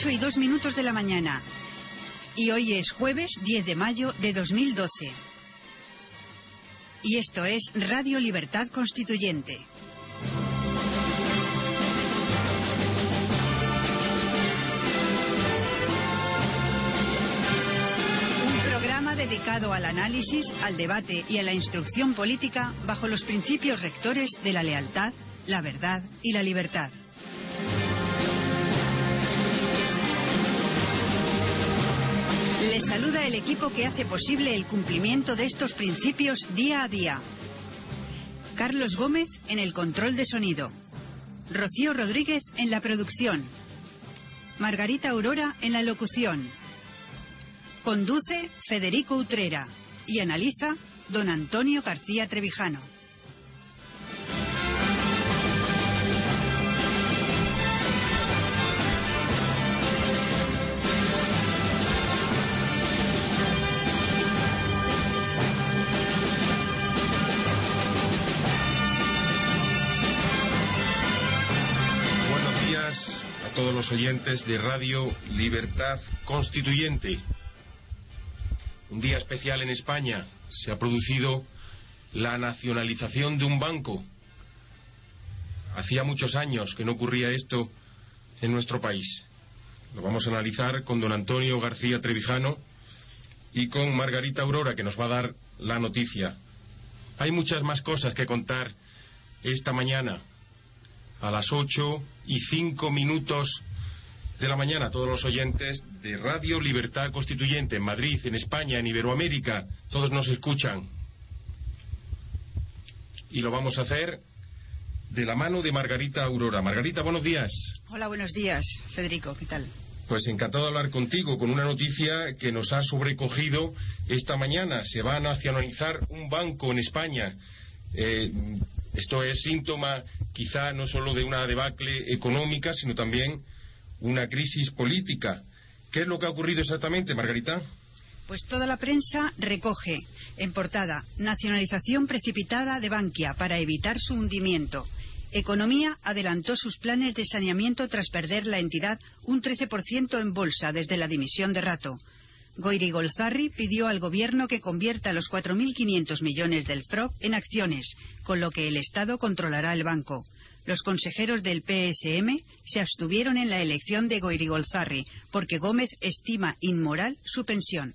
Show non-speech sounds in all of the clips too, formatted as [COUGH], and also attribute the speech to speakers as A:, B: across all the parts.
A: 8 y 2 minutos de la mañana. Y hoy es jueves 10 de mayo de 2012. Y esto es Radio Libertad Constituyente. Programa dedicado al análisis, al debate y a la instrucción política bajo los principios rectores de la lealtad, la verdad y la libertad. Saluda el equipo que hace posible el cumplimiento de estos principios día a día. Carlos Gómez en el control de sonido. Rocío Rodríguez en la producción. Margarita Aurora en la locución. Conduce Federico Utrera y analiza don Antonio García Trevijano.
B: Oyentes de Radio Libertad Constituyente. Un día especial en España. Se ha producido la nacionalización de un banco. Hacía muchos años que no ocurría esto en nuestro país. Lo vamos a analizar con don Antonio García Trevijano y con Margarita Aurora, que nos va a dar la noticia. Hay muchas más cosas que contar esta mañana a las 8 y 5 minutos de la mañana todos los oyentes de Radio Libertad Constituyente en Madrid, en España, en Iberoamérica. Todos nos escuchan. Y lo vamos a hacer de la mano de Margarita Aurora. Margarita, buenos días.
A: Hola, buenos días, Federico, ¿qué tal?
B: Pues encantado de hablar contigo con una noticia que nos ha sobrecogido esta mañana. Se va a nacionalizar un banco en España. Eh, esto es síntoma quizá no solo de una debacle económica, sino también una crisis política. ¿Qué es lo que ha ocurrido exactamente, Margarita?
A: Pues toda la prensa recoge en portada nacionalización precipitada de Bankia para evitar su hundimiento. Economía adelantó sus planes de saneamiento tras perder la entidad un 13% en bolsa desde la dimisión de Rato. Goiri Golzarri pidió al gobierno que convierta los 4.500 millones del FROB en acciones, con lo que el Estado controlará el banco. Los consejeros del PSM se abstuvieron en la elección de Goiri Golzarri porque Gómez estima inmoral su pensión.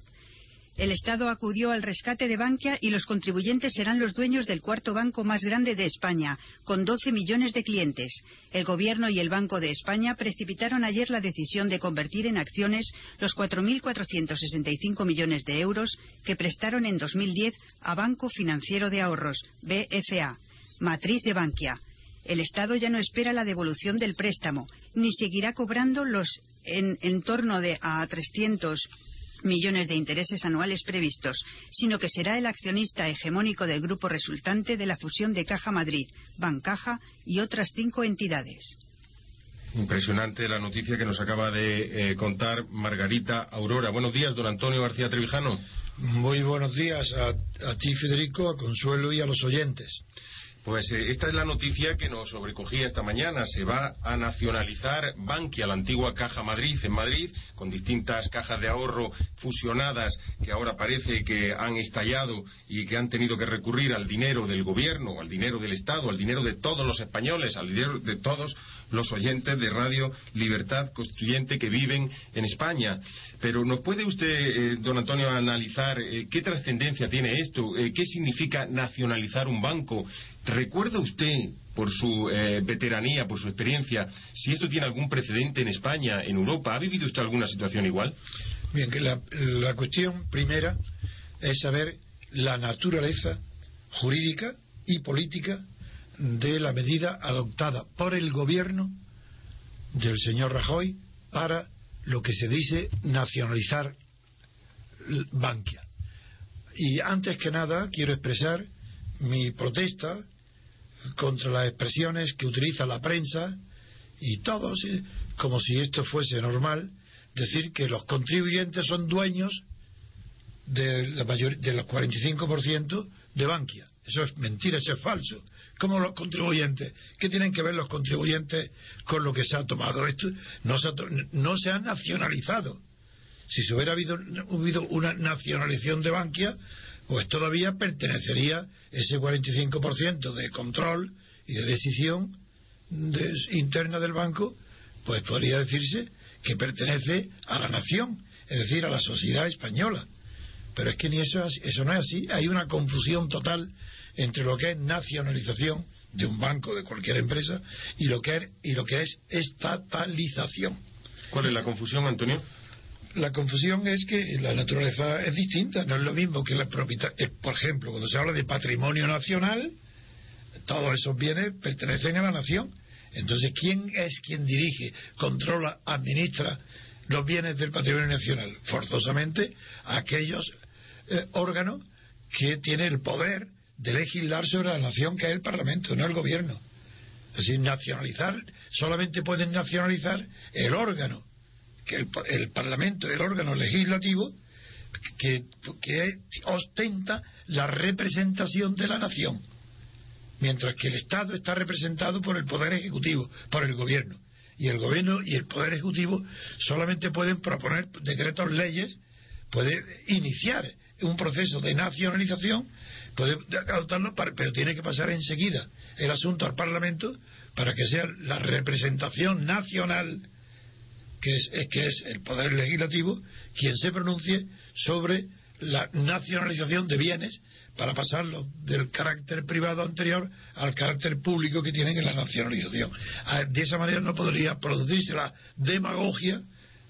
A: El Estado acudió al rescate de Bankia y los contribuyentes serán los dueños del cuarto banco más grande de España, con 12 millones de clientes. El Gobierno y el Banco de España precipitaron ayer la decisión de convertir en acciones los 4.465 millones de euros que prestaron en 2010 a Banco Financiero de Ahorros, BFA, matriz de Bankia. El Estado ya no espera la devolución del préstamo, ni seguirá cobrando los en, en torno de a 300 millones de intereses anuales previstos, sino que será el accionista hegemónico del grupo resultante de la fusión de Caja Madrid, Bancaja y otras cinco entidades.
B: Impresionante la noticia que nos acaba de eh, contar Margarita Aurora. Buenos días, don Antonio García Trevijano.
C: Muy buenos días a, a ti, Federico, a Consuelo y a los oyentes.
B: Pues eh, esta es la noticia que nos sobrecogía esta mañana. Se va a nacionalizar Bankia, la antigua Caja Madrid, en Madrid, con distintas cajas de ahorro fusionadas que ahora parece que han estallado y que han tenido que recurrir al dinero del gobierno, al dinero del Estado, al dinero de todos los españoles, al dinero de todos los oyentes de Radio Libertad Constituyente que viven en España. Pero ¿nos puede usted, eh, don Antonio, analizar eh, qué trascendencia tiene esto? ¿Qué significa nacionalizar un banco? ¿Recuerda usted, por su eh, veteranía, por su experiencia, si esto tiene algún precedente en España, en Europa? ¿Ha vivido usted alguna situación igual?
C: Bien, que la, la cuestión primera es saber la naturaleza jurídica y política de la medida adoptada por el gobierno del señor Rajoy para lo que se dice nacionalizar Bankia. Y antes que nada quiero expresar mi protesta contra las expresiones que utiliza la prensa y todos, como si esto fuese normal, decir que los contribuyentes son dueños de, la mayor, de los 45% de Bankia. Eso es mentira, eso es falso. ¿Cómo los contribuyentes? ¿Qué tienen que ver los contribuyentes con lo que se ha tomado? Esto no se ha, no se ha nacionalizado. Si se hubiera habido, habido una nacionalización de Bankia, pues todavía pertenecería ese 45% de control y de decisión interna del banco, pues podría decirse que pertenece a la nación, es decir, a la sociedad española. Pero es que ni eso, eso no es así. Hay una confusión total entre lo que es nacionalización de un banco, de cualquier empresa, y lo que es, y lo que es estatalización.
B: ¿Cuál es la confusión, Antonio?
C: La confusión es que la naturaleza es distinta, no es lo mismo que la propiedad. Eh, por ejemplo, cuando se habla de patrimonio nacional, todos esos bienes pertenecen a la nación. Entonces, ¿quién es quien dirige, controla, administra los bienes del patrimonio nacional? Forzosamente, aquellos eh, órganos que tienen el poder de legislar sobre la nación, que es el Parlamento, no el gobierno. Es decir, nacionalizar, solamente pueden nacionalizar el órgano, que el, el Parlamento, el órgano legislativo, que, que ostenta la representación de la nación, mientras que el Estado está representado por el Poder Ejecutivo, por el Gobierno. Y el Gobierno y el Poder Ejecutivo solamente pueden proponer decretos, leyes, puede iniciar un proceso de nacionalización puede adoptarlo, pero tiene que pasar enseguida el asunto al Parlamento para que sea la representación nacional, que es, que es el Poder Legislativo, quien se pronuncie sobre la nacionalización de bienes para pasarlo del carácter privado anterior al carácter público que tienen en la nacionalización. De esa manera no podría producirse la demagogia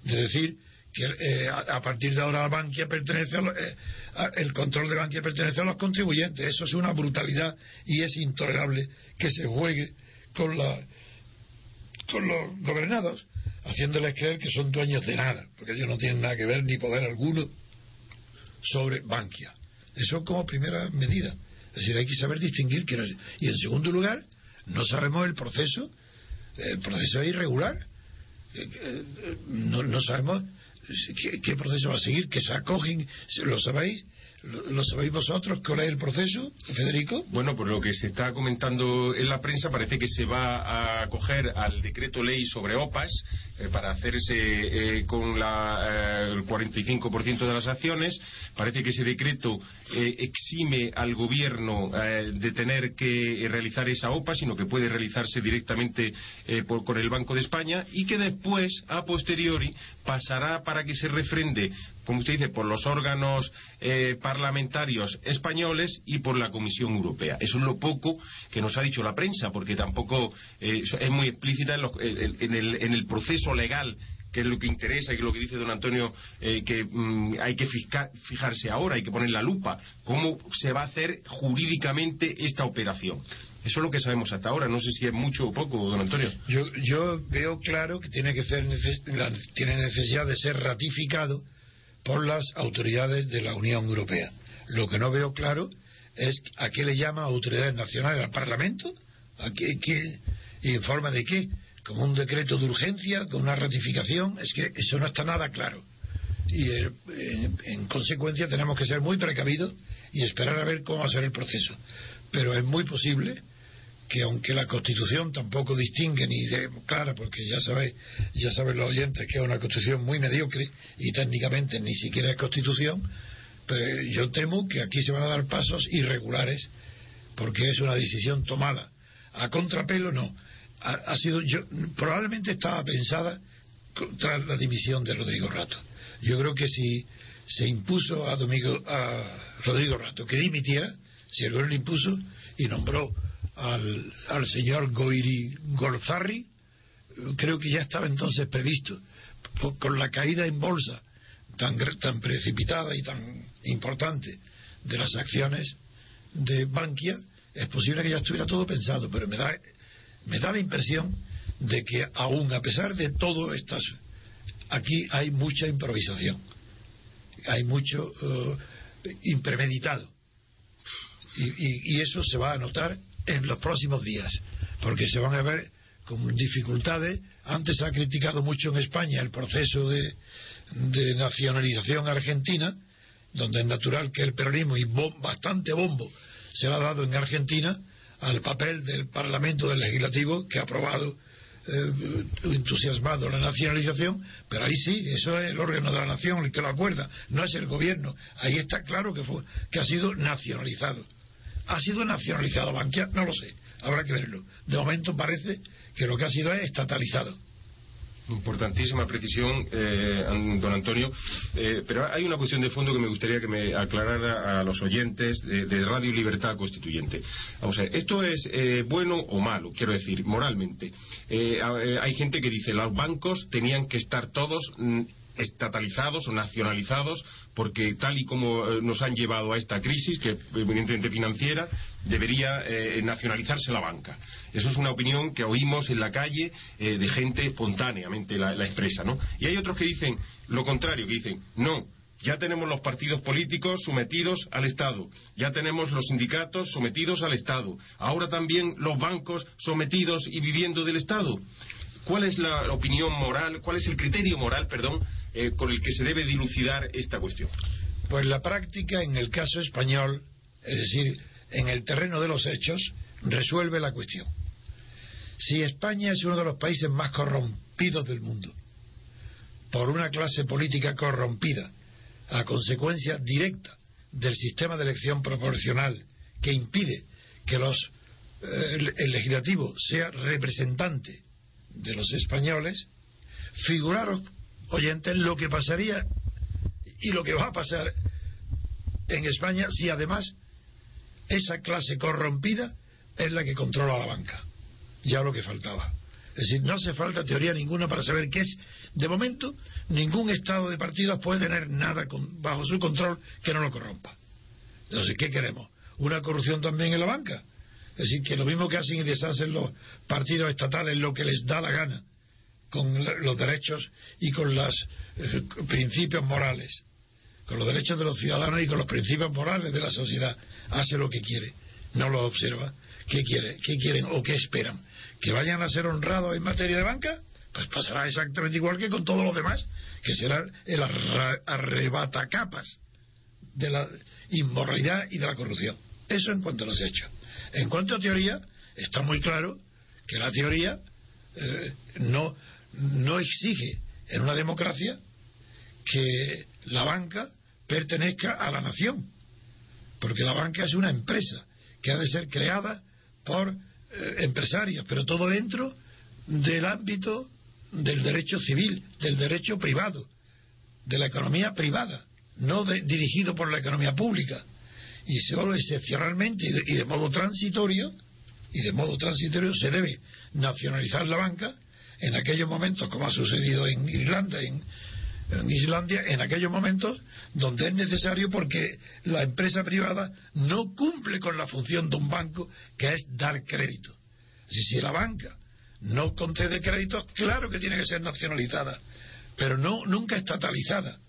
C: de decir que eh, a, partir de ahora Bankia pertenece eh, el control de Bankia pertenece a los contribuyentes. Eso es una brutalidad y es intolerable que se juegue con la con los gobernados, haciéndoles creer que son dueños de nada, porque ellos no tienen nada que ver ni poder alguno sobre Bankia. Eso como primera medida. Es decir, hay que saber distinguir que Y en segundo lugar, no sabemos el proceso. El proceso es irregular. Eh, no, no sabemos ¿Qué, proceso va a seguir? ¿Que se acogen? ¿Lo sabéis? ¿Lo, sabéis vosotros? ¿Cuál es el proceso, Federico?
B: Bueno, por lo que se está comentando en la prensa, parece que se va a acoger al decreto ley sobre OPAS eh, para hacerse eh, con la, eh, el 45% de las acciones. Parece que ese decreto exime al gobierno de tener que realizar esa OPA, sino que puede realizarse directamente por, con el Banco de España y que después, a posteriori, pasará para que se refrende como usted dice, por los órganos eh, parlamentarios españoles y por la Comisión Europea. Eso es lo poco que nos ha dicho la prensa, porque tampoco eh, es muy explícita en, el, proceso legal que es lo que interesa y que es lo que dice don Antonio, eh, que mm, hay que fijarse ahora, hay que poner la lupa, cómo se va a hacer jurídicamente esta operación. Eso es lo que sabemos hasta ahora. No sé si es mucho o poco, don Antonio.
C: Yo, yo veo claro que tiene que ser tiene necesidad de ser ratificado por las autoridades de la Unión Europea. Lo que no veo claro es a qué le llama autoridades nacionales al Parlamento, a qué, y en forma de qué, como un decreto de urgencia, con una ratificación, es que eso no está nada claro. Y eh, en, consecuencia tenemos que ser muy precavidos y esperar a ver cómo va a ser el proceso. Pero es muy posible que aunque la Constitución tampoco distingue ni de clara, porque ya sabéis, ya saben los oyentes que es una Constitución muy mediocre y técnicamente ni siquiera es Constitución, pero yo temo que aquí se van a dar pasos irregulares porque es una decisión tomada. A contrapelo no. Ha, sido yo probablemente estaba pensada tras la dimisión de Rodrigo Rato. Yo creo que si se impuso a Domingo a Rodrigo Rato que dimitiera si el gobierno impuso y nombró al, al señor Goiri Golzarri, creo que ya estaba entonces previsto, con la caída en bolsa tan, tan precipitada y tan importante de las acciones de Bankia, es posible que ya estuviera todo pensado, pero me da, me da la impresión de que aún a pesar de todo estas, aquí hay mucha improvisación, hay mucho eh, impremeditado. Y, y, eso se va a notar en los próximos días, porque se van a ver con dificultades. Antes se ha criticado mucho en España el proceso de, de nacionalización argentina, donde es natural que el peronismo y bastante bombo se ha dado en Argentina al papel del Parlamento del Legislativo que ha aprobado eh, entusiasmado la nacionalización, pero ahí sí, eso es el órgano de la nación el que lo acuerda, no es el gobierno. Ahí está claro que, fue, que ha sido nacionalizado. ¿Ha sido nacionalizado Bankia? No lo sé, habrá que verlo. De momento parece que lo que ha sido es estatalizado.
B: Importantísima precisión, eh, don Antonio. Eh, pero hay una cuestión de fondo que me gustaría que me aclarara a los oyentes de, Radio Libertad Constituyente. Vamos a ver, ¿esto es eh, bueno o malo? Quiero decir, moralmente. hay gente que dice los bancos tenían que estar todos mm, estatalizados o nacionalizados, porque tal y como eh, nos han llevado a esta crisis, que evidentemente financiera, debería eh, nacionalizarse la banca. Eso es una opinión que oímos en la calle eh, de gente espontáneamente la, expresa, ¿no? Y hay otros que dicen lo contrario, que dicen, no, ya tenemos los partidos políticos sometidos al Estado, ya tenemos los sindicatos sometidos al Estado, ahora también los bancos sometidos y viviendo del Estado. ¿Cuál es la opinión moral, cuál es el criterio moral, perdón, eh, con el que se debe dilucidar esta cuestión?
C: Pues la práctica en el caso español, es decir, en el terreno de los hechos, resuelve la cuestión. Si España es uno de los países más corrompidos del mundo, por una clase política corrompida, a consecuencia directa del sistema de elección proporcional que impide que los, eh, el legislativo sea representante de los españoles, figuraros oyentes lo que pasaría y lo que va a pasar en España si además esa clase corrompida es la que controla la banca. Ya lo que faltaba. Es decir, no hace falta teoría ninguna para saber qué es. De momento, ningún Estado de partidos puede tener nada bajo su control que no lo corrompa. Entonces, ¿qué queremos? ¿Una corrupción también en la banca? Es decir, que lo mismo que hacen y deshacen los partidos estatales lo que les da la gana con los derechos y con los eh, principios morales, con los derechos de los ciudadanos y con los principios morales de la sociedad. Hace lo que quiere, no lo observa. ¿Qué quiere? ¿Qué quieren o qué esperan? ¿Que vayan a ser honrados en materia de banca? Pues pasará exactamente igual que con todos los demás, que será el arrebatacapas de la inmoralidad y de la corrupción. Eso en cuanto a los hechos. En cuanto a teoría, está muy claro que la teoría eh, no, no exige en una democracia que la banca pertenezca a la nación, porque la banca es una empresa que ha de ser creada por eh, empresarios, pero todo dentro del ámbito del derecho civil, del derecho privado, de la economía privada, no dirigido por la economía pública. Y solo excepcionalmente y de, modo transitorio y de modo transitorio se debe nacionalizar la banca en aquellos momentos como ha sucedido en Irlanda en, Islandia en aquellos momentos donde es necesario porque la empresa privada no cumple con la función de un banco que es dar crédito. Si, si la banca no concede créditos, claro que tiene que ser nacionalizada, pero no nunca estatalizada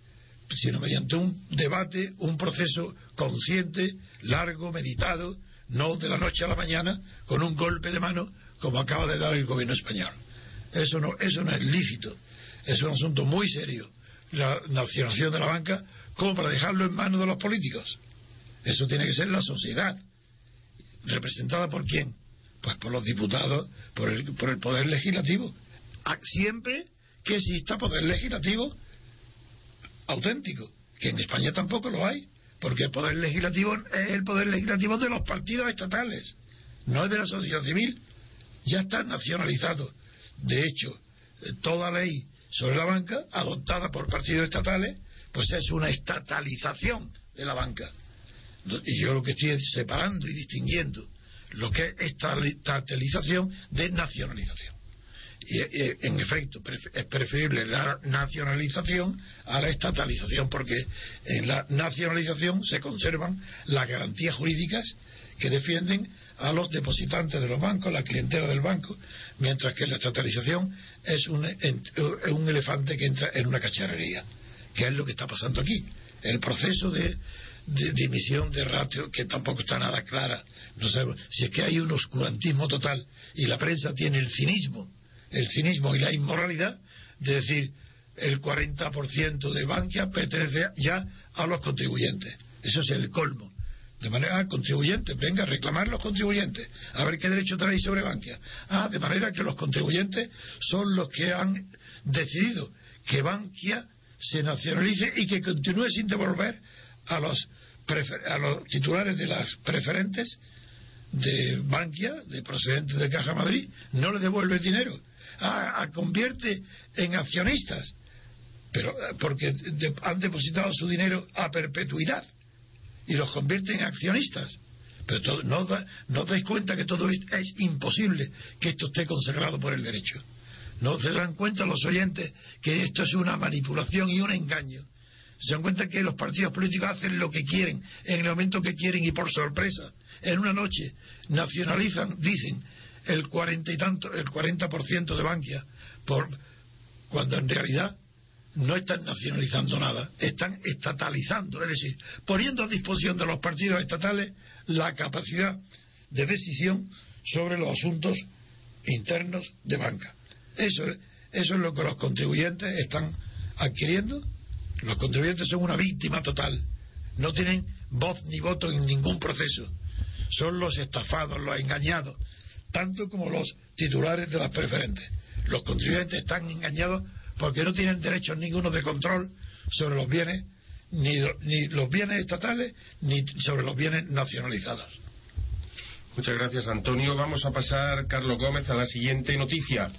C: sino mediante un debate, un proceso consciente, largo, meditado, no de la noche a la mañana, con un golpe de mano, como acaba de dar el gobierno español. Eso no, eso no es lícito. Es un asunto muy serio, la nacionalización de la banca, como para dejarlo en manos de los políticos. Eso tiene que ser la sociedad. ¿Representada por quién? Pues por los diputados, por el, por el poder legislativo. Ah, siempre que exista poder legislativo auténtico, que en España tampoco lo hay, porque el poder legislativo es el poder legislativo de los partidos estatales, no es de la sociedad civil, ya está nacionalizado. De hecho, toda ley sobre la banca, adoptada por partidos estatales, pues es una estatalización de la banca. Y yo lo que estoy separando y distinguiendo lo que es estatalización de nacionalización. Y, en efecto, es preferible la nacionalización a la estatalización, porque en la nacionalización se conservan las garantías jurídicas que defienden a los depositantes de los bancos, la clientela del banco, mientras que la estatalización es un, un elefante que entra en una cacharrería, que es lo que está pasando aquí. El proceso de, de, emisión de ratio que tampoco está nada clara. No sabemos si es que hay un oscurantismo total y la prensa tiene el cinismo, el cinismo y la inmoralidad de decir el 40% de Bankia pertenece ya a los contribuyentes. Eso es el colmo. De manera, contribuyentes, venga, a reclamar los contribuyentes. A ver qué derecho traéis sobre Bankia. Ah, de manera que los contribuyentes son los que han decidido que Bankia se nacionalice y que continúe sin devolver a los, a los titulares de las preferentes de Bankia, de procedentes de Caja Madrid, no le devuelve el dinero. Ah, convierte en accionistas, pero eh, porque han depositado su dinero a perpetuidad y los convierte en accionistas. Pero no, no dais cuenta que todo es, es imposible que esto esté consagrado por el derecho. No se dan cuenta los oyentes que esto es una manipulación y un engaño se dan cuenta que los partidos políticos hacen lo que quieren en el momento que quieren y por sorpresa en una noche nacionalizan dicen el cuarenta y tanto el cuarenta por ciento de Bankia por cuando en realidad no están nacionalizando nada, están estatalizando, es decir, poniendo a disposición de los partidos estatales la capacidad de decisión sobre los asuntos internos de banca. Eso, eso es lo que los contribuyentes están adquiriendo los contribuyentes son una víctima total. No tienen voz ni voto en ningún proceso. Son los estafados, los engañados, tanto como los titulares de las preferentes. Los contribuyentes están engañados porque no tienen derechos ninguno de control sobre los bienes, ni, ni los bienes estatales, ni sobre los bienes nacionalizados.
B: Muchas gracias, Antonio. Vamos a pasar, Carlos Gómez, a la siguiente noticia.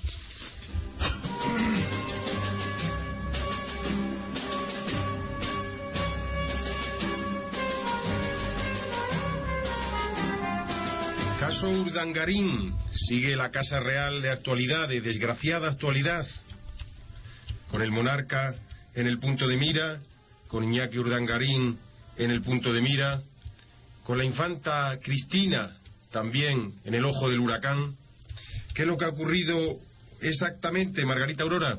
B: caso Urdangarín sigue la Casa Real de actualidad, de desgraciada actualidad, con el monarca en el punto de mira, con Iñaki Urdangarín en el punto de mira, con la infanta Cristina también en el ojo del huracán. ¿Qué es lo que ha ocurrido exactamente, Margarita Aurora?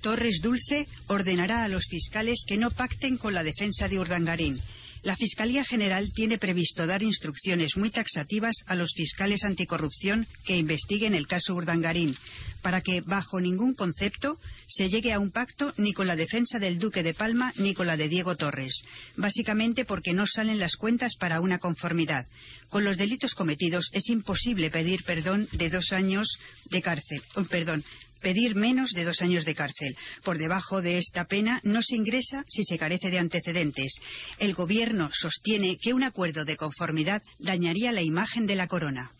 A: Torres Dulce ordenará a los fiscales que no pacten con la defensa de Urdangarín la Fiscalía General tiene previsto dar instrucciones muy taxativas a los fiscales anticorrupción que investiguen el caso Urdangarín, para que, bajo ningún concepto, se llegue a un pacto ni con la defensa del Duque de Palma ni con la de Diego Torres, básicamente porque no salen las cuentas para una conformidad. Con los delitos cometidos es imposible pedir perdón de dos años de cárcel, oh, perdón, pedir menos de dos años de cárcel. Por debajo de esta pena no se ingresa si se carece de antecedentes. El Gobierno sostiene que un acuerdo de conformidad dañaría la imagen de la corona.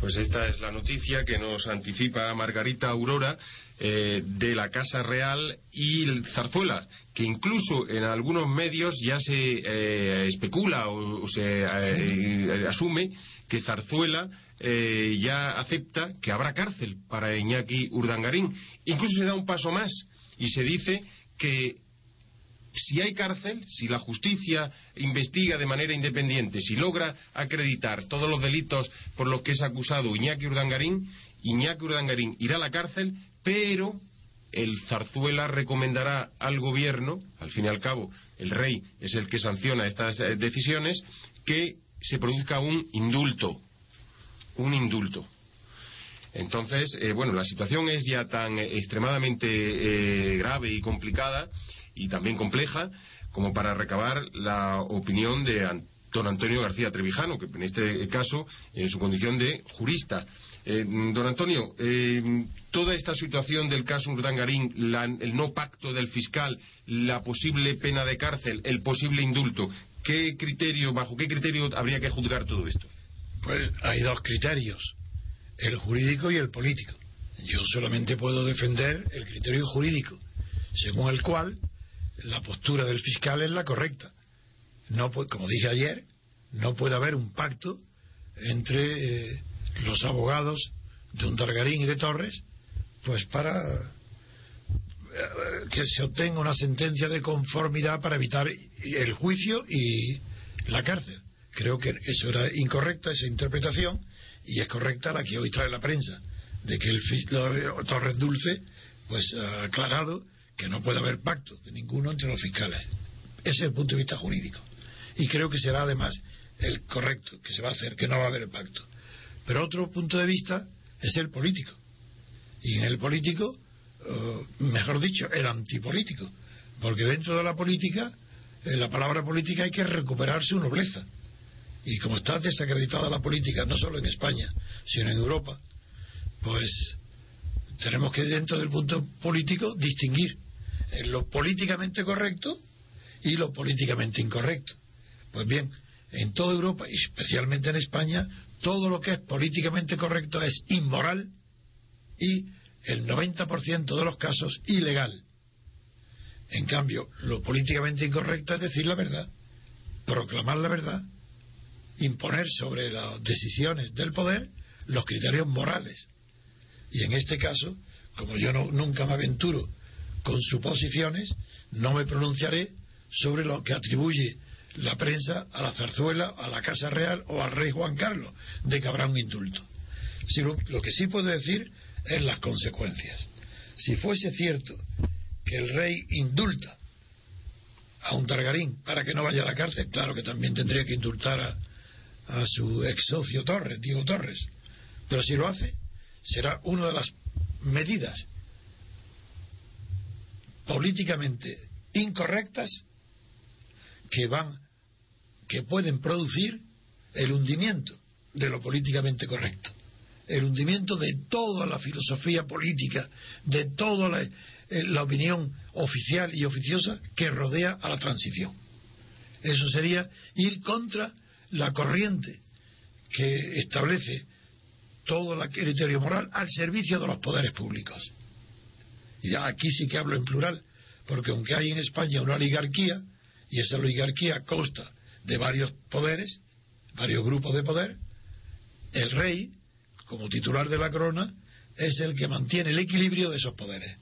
B: Pues esta es la noticia que nos anticipa Margarita Aurora eh, de la Casa Real y el Zarzuela, que incluso en algunos medios ya se eh, especula o, se eh, asume que Zarzuela eh, ya acepta que habrá cárcel para Iñaki Urdangarín. Incluso se da un paso más y se dice que si hay cárcel, si la justicia investiga de manera independiente, si logra acreditar todos los delitos por los que es acusado Iñaki Urdangarín, Iñaki Urdangarín irá a la cárcel, pero el Zarzuela recomendará al gobierno, al fin y al cabo, el rey es el que sanciona estas eh, decisiones, que se produzca un indulto, un indulto. Entonces, eh, bueno, la situación es ya tan eh, extremadamente eh, grave y complicada y también compleja como para recabar la opinión de don Antonio García Trevijano, que en este caso, en su condición de jurista. don Antonio, toda esta situación del caso Urdangarín, el no pacto del fiscal, la posible pena de cárcel, el posible indulto, ¿qué criterio, bajo qué criterio habría que juzgar todo esto?
C: Pues hay dos criterios, el jurídico y el político. Yo solamente puedo defender el criterio jurídico, según el cual la postura del fiscal es la correcta. No, como dije ayer, no puede haber un pacto entre eh, los abogados de un Targarín y de Torres, pues para eh, que se obtenga una sentencia de conformidad para evitar el juicio y la cárcel. Creo que eso era incorrecta, esa interpretación, y es correcta la que hoy trae la prensa, de que el Torres Dulce pues ha aclarado que no puede haber pacto de ninguno entre los fiscales. Ese es el punto de vista jurídico. Y creo que será además el correcto, que se va a hacer, que no va a haber pacto. Pero otro punto de vista es el político. Y en el político, eh, mejor dicho, el antipolítico. Porque dentro de la política, en la palabra política hay que recuperar su nobleza. Y como está desacreditada la política, no solo en España, sino en Europa, pues tenemos que dentro del punto político distinguir lo políticamente correcto y lo políticamente incorrecto. Pues bien, en toda Europa y especialmente en España, todo lo que es políticamente correcto es inmoral y el 90% de los casos ilegal. En cambio, lo políticamente incorrecto es decir la verdad, proclamar la verdad, imponer sobre las decisiones del poder los criterios morales. Y en este caso, como yo nunca me aventuro con suposiciones, no me pronunciaré sobre lo que atribuye la prensa a la zarzuela, a la Casa Real o al rey Juan Carlos, de que habrá un indulto. Si lo, que sí puedo decir es las consecuencias. Si fuese cierto que el rey indulta a un Targarín para que no vaya a la cárcel, claro que también tendría que indultar a, a su ex socio Torres, Diego Torres. Pero si lo hace, será una de las medidas políticamente incorrectas que van que pueden producir el hundimiento de lo políticamente correcto el hundimiento de toda la filosofía política de toda la, eh, la opinión oficial y oficiosa que rodea a la transición eso sería ir contra la corriente que establece todo el criterio moral al servicio de los poderes públicos y aquí sí que hablo en plural, porque aunque hay en España una oligarquía, y esa oligarquía consta de varios poderes, varios grupos de poder, el rey, como titular de la corona, es el que mantiene el equilibrio de esos poderes.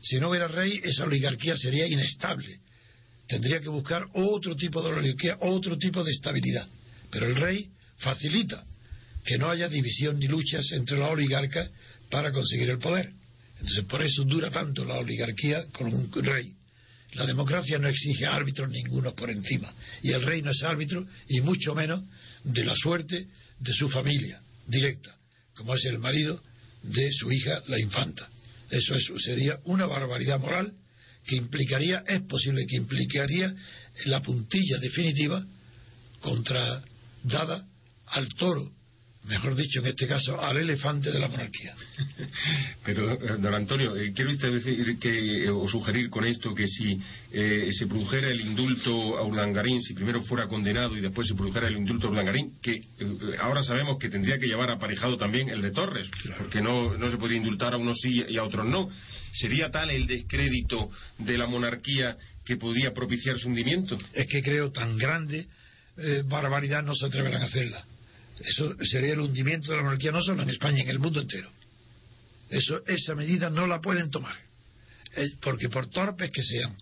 C: Si no hubiera rey, esa oligarquía sería inestable. Tendría que buscar otro tipo de oligarquía, otro tipo de estabilidad. Pero el rey facilita que no haya división ni luchas entre los oligarcas para conseguir el poder. Entonces, por eso dura tanto la oligarquía con un rey. La democracia no exige árbitros ninguno por encima. Y el rey no es árbitro, y mucho menos de la suerte de su familia directa, como es el marido de su hija, la infanta. Eso, eso sería una barbaridad moral que implicaría, es posible que implicaría la puntilla definitiva contra dada al toro mejor dicho, en este caso, al elefante de la monarquía. [LAUGHS]
B: Pero, eh, don Antonio, eh, quiero usted decir que, eh, o sugerir con esto que si se produjera el indulto a Urdangarín, si primero fuera condenado y después se produjera el indulto a Urdangarín, que ahora sabemos que tendría que llevar aparejado también el de Torres, porque no, no se puede indultar a unos sí y a otros no. ¿Sería tal el descrédito de la monarquía que podía propiciar su hundimiento?
C: Es que creo tan grande barbaridad no se atreverán a hacerla eso sería el hundimiento de la monarquía no solo en España, en el mundo entero. Eso, esa medida no la pueden tomar. Porque por torpes que sean,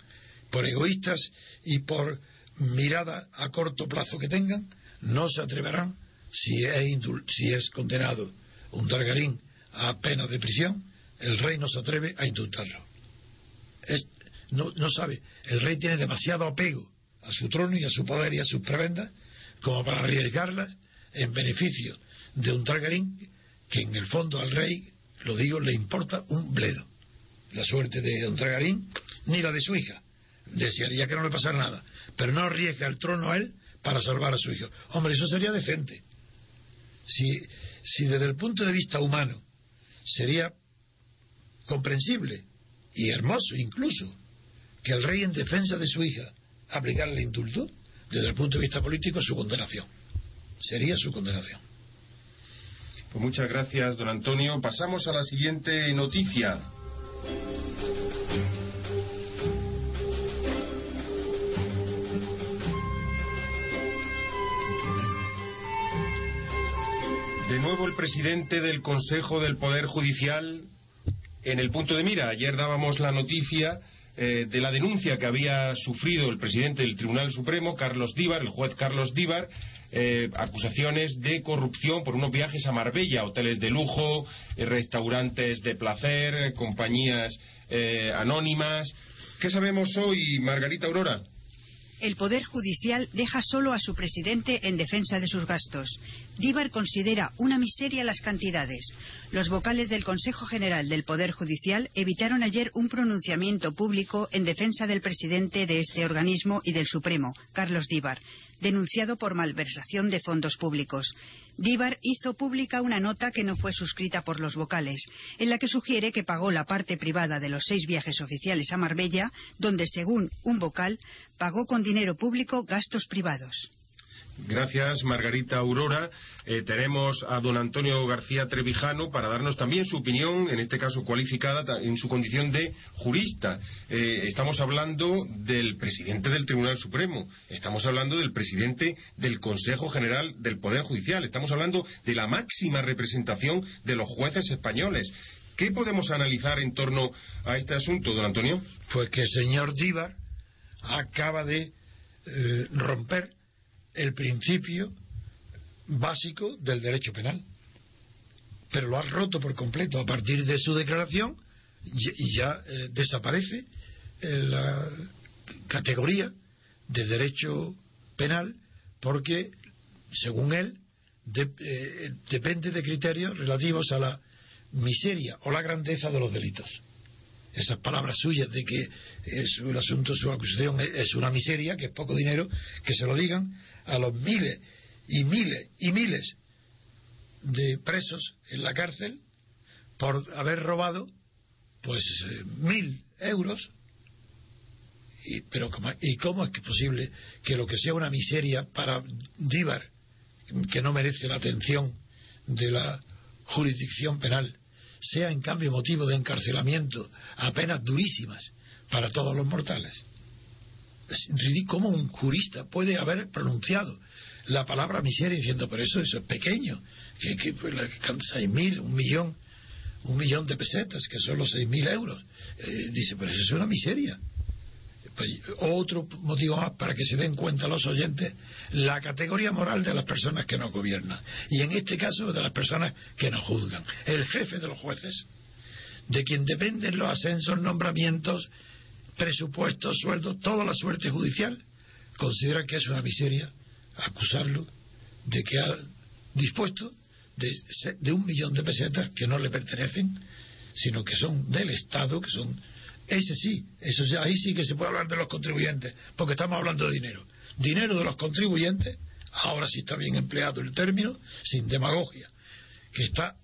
C: por egoístas y por mirada a corto plazo que tengan, no se atreverán, si es, si es condenado un Targarín a pena de prisión, el rey no se atreve a indultarlo. no, no sabe, el rey tiene demasiado apego a su trono y a su poder y a sus prebendas como para arriesgarlas en beneficio de un Targarín que en el fondo al rey, lo digo, le importa un bledo. La suerte de un Targarín ni la de su hija. Desearía que no le pasara nada, pero no arriesga el trono a él para salvar a su hijo. Hombre, eso sería decente. Si, si desde el punto de vista humano sería comprensible y hermoso incluso que el rey en defensa de su hija aplicara el indulto, desde el punto de vista político su condenación sería su condenación.
B: Pues muchas gracias, don Antonio. Pasamos a la siguiente noticia. De nuevo el presidente del Consejo del Poder Judicial en el punto de mira. Ayer dábamos la noticia eh, de la denuncia que había sufrido el presidente del Tribunal Supremo, Carlos Díbar, el juez Carlos Díbar, eh, acusaciones de corrupción por unos viajes a Marbella, hoteles de lujo, eh, restaurantes de placer, compañías anónimas. ¿Qué sabemos hoy, Margarita Aurora?
A: El Poder Judicial deja solo a su presidente en defensa de sus gastos. Díbar considera una miseria las cantidades. Los vocales del Consejo General del Poder Judicial evitaron ayer un pronunciamiento público en defensa del presidente de este organismo y del Supremo, Carlos Díbar, denunciado por malversación de fondos públicos. Díbar hizo pública una nota que no fue suscrita por los vocales, en la que sugiere que pagó la parte privada de los seis viajes oficiales a Marbella, donde, según un vocal, pagó con dinero público gastos privados.
B: Gracias, Margarita Aurora. Eh, tenemos a don Antonio García Trevijano para darnos también su opinión, en este caso cualificada, en su condición de jurista. Eh, estamos hablando del presidente del Tribunal Supremo, estamos hablando del presidente del Consejo General del Poder Judicial, estamos hablando de la máxima representación de los jueces españoles. ¿Qué podemos analizar en torno a este asunto, don Antonio?
C: Pues que el señor Díbar acaba de eh, romper el principio básico del derecho penal. Pero lo ha roto por completo. A partir de su declaración y ya eh, desaparece eh, la categoría de derecho penal porque, según él, eh, depende de criterios relativos a la miseria o la grandeza de los delitos. Esas palabras suyas de que es el asunto, su acusación es una miseria, que es poco dinero, que se lo digan a los miles y miles y miles de presos en la cárcel por haber robado pues eh, mil euros. Y, pero ¿y cómo es posible que lo que sea una miseria para Díbar que no merece la atención de la jurisdicción penal sea en cambio motivo de encarcelamiento a penas durísimas para todos los mortales ¿Cómo un jurista puede haber pronunciado la palabra miseria diciendo, pero eso, eso es pequeño, que, que pues, seis mil, un millón, un millón de pesetas, que son los seis mil euros? Eh, dice, pero eso es una miseria. Pues, otro motivo más para que se den cuenta los oyentes, la categoría moral de las personas que nos gobiernan. Y en este caso de las personas que nos juzgan. El jefe de los jueces, de quien dependen los ascensos, nombramientos, presupuestos, sueldos, toda la suerte judicial, considera que es una miseria acusarlo de que ha dispuesto de, un millón de pesetas que no le pertenecen, sino que son del Estado, que son ese sí, eso ahí sí que se puede hablar de los contribuyentes, porque estamos hablando de dinero. Dinero de los contribuyentes, ahora sí está bien empleado el término, sin demagogia, que está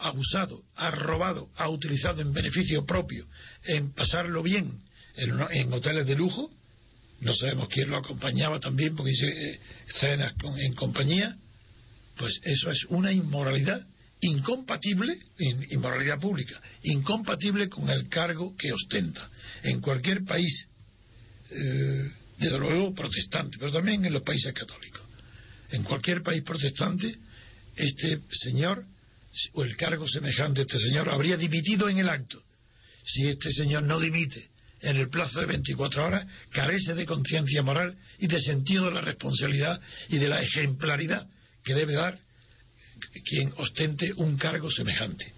C: abusado, ha robado, ha utilizado en beneficio propio, en pasarlo bien en, hoteles de lujo, no sabemos quién lo acompañaba también porque dice eh, cenas en compañía, pues eso es una inmoralidad incompatible, inmoralidad pública, incompatible con el cargo que ostenta. En cualquier país, eh, desde luego protestante, pero también en los países católicos. En cualquier país protestante, este señor o el cargo semejante a este señor habría dimitido en el acto. Si este señor no dimite en el plazo de 24 horas, carece de conciencia moral y de sentido de la responsabilidad y de la ejemplaridad que debe dar quien ostente un cargo semejante.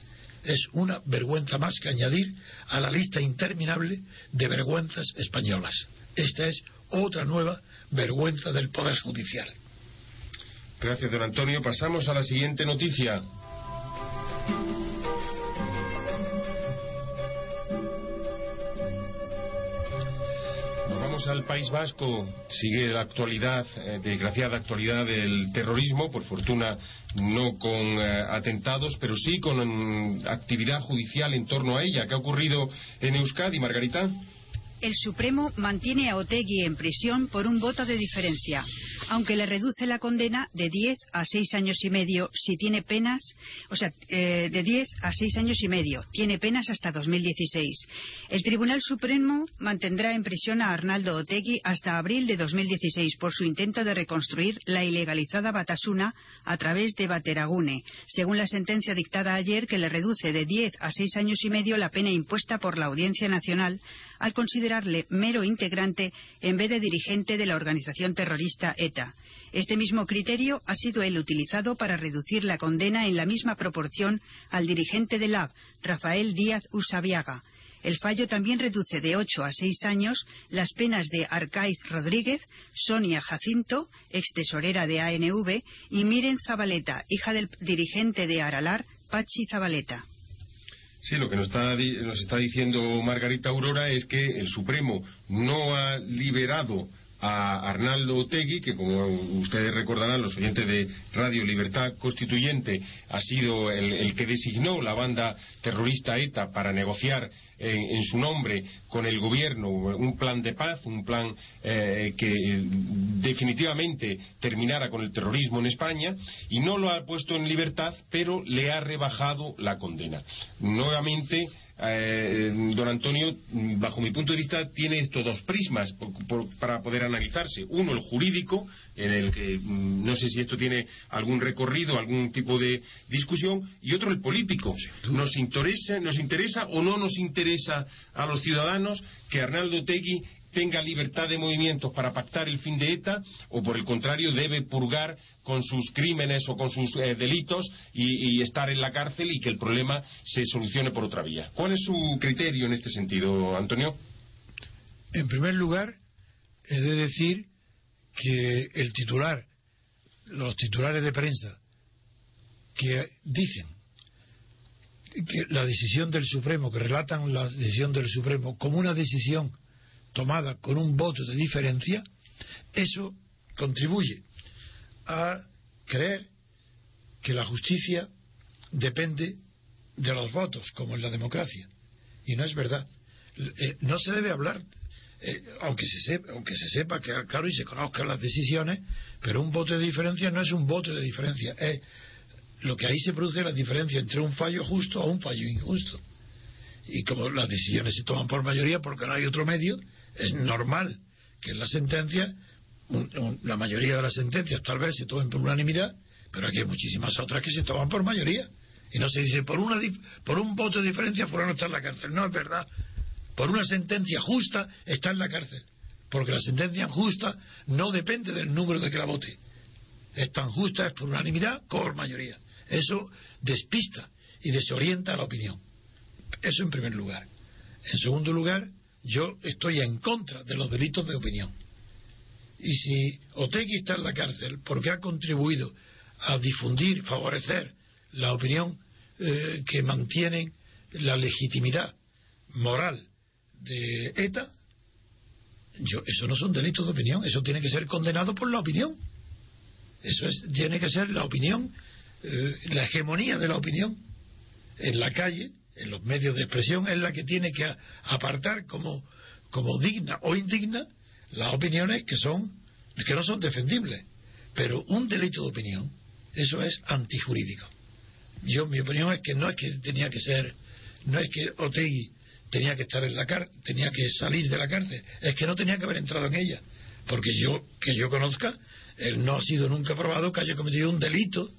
C: Es una vergüenza más que añadir a la lista interminable de vergüenzas españolas. Esta es otra nueva vergüenza del Poder Judicial.
B: Gracias, don Antonio. Pasamos a la siguiente noticia. Nos vamos al País Vasco. Sigue la actualidad, eh, desgraciada actualidad del terrorismo, por fortuna no con eh, atentados, pero sí con mm, actividad judicial en torno a ella. ¿Qué ha ocurrido en Euskadi, Margarita?
A: El Supremo mantiene a Otegui en prisión por un voto de diferencia, aunque le reduce la condena de 10 a 6 años y medio si tiene penas, o sea, eh, de 10 a 6 años y medio, tiene penas hasta 2016. El Tribunal Supremo mantendrá en prisión a Arnaldo Otegui hasta abril de 2016 por su intento de reconstruir la ilegalizada Batasuna a través de Bateragune, según la sentencia dictada ayer que le reduce de 10 a 6 años y medio la pena impuesta por la Audiencia Nacional al considerarle mero integrante en vez de dirigente de la organización terrorista ETA. Este mismo criterio ha sido el utilizado para reducir la condena en la misma proporción al dirigente de LAB, Rafael Díaz Usabiaga. El fallo también reduce de ocho a seis años las penas de Arcaiz Rodríguez, Sonia Jacinto, ex tesorera de ANV, y Miren Zabaleta, hija del dirigente de Aralar, Pachi Zabaleta.
B: Sí, lo que nos está, nos está diciendo Margarita Aurora es que el Supremo no ha liberado a Arnaldo Otegui, que como ustedes recordarán, los oyentes de Radio Libertad Constituyente, ha sido el, que designó la banda terrorista ETA para negociar en, su nombre con el gobierno un plan de paz, un plan eh, que definitivamente terminara con el terrorismo en España, y no lo ha puesto en libertad, pero le ha rebajado la condena. Nuevamente eh, don Antonio, bajo mi punto de vista, tiene estos dos prismas para poder analizarse. Uno, el jurídico, en el que mm, no sé si esto tiene algún recorrido, algún tipo de discusión, y otro, el político. ¿Nos interesa, nos interesa o no nos interesa a los ciudadanos que Arnaldo Tegui tenga libertad de movimientos para pactar el fin de ETA o por el contrario debe purgar con sus crímenes o con sus eh, delitos y, estar en la cárcel y que el problema se solucione por otra vía. ¿Cuál es su criterio en este sentido, Antonio?
C: En primer lugar, he de decir que el titular, los titulares de prensa que dicen que la decisión del Supremo, que relatan la decisión del Supremo como una decisión tomada con un voto de diferencia, eso contribuye a creer que la justicia depende de los votos, como en la democracia. Y no es verdad. Eh, no se debe hablar, eh, aunque, se sepa, aunque se sepa que, claro, y se conozcan las decisiones, pero un voto de diferencia no es un voto de diferencia. Es lo que ahí se produce la diferencia entre un fallo justo o un fallo injusto. Y como las decisiones se toman por mayoría porque no hay otro medio, es normal que en la sentencia, la mayoría de las sentencias tal vez se tomen por unanimidad, pero aquí hay muchísimas otras que se toman por mayoría. Y no se dice, por, una, por un voto de diferencia fuera no está en la cárcel. No es verdad. Por una sentencia justa está en la cárcel. Porque la sentencia justa no depende del número de que la vote. Es tan justa, es por unanimidad, por mayoría. Eso despista y desorienta la opinión. Eso en primer lugar. En segundo lugar, yo estoy en contra de los delitos de opinión. Y si Otegui está en la cárcel porque ha contribuido a difundir, favorecer la opinión eh, que mantiene la legitimidad moral de ETA, yo, eso no son delitos de opinión, eso tiene que ser condenado por la opinión. Eso es, tiene que ser la opinión, eh, la hegemonía de la opinión en la calle en los medios de expresión es la que tiene que apartar como, como digna o indigna las opiniones que son que no son defendibles. Pero un delito de opinión, eso es antijurídico. Yo mi opinión es que no es que tenía que ser, no es que Otegui tenía que estar en la cárcel, tenía que salir de la cárcel, es que no tenía que haber entrado en ella, porque yo que yo conozca, él no ha sido nunca probado que haya cometido un delito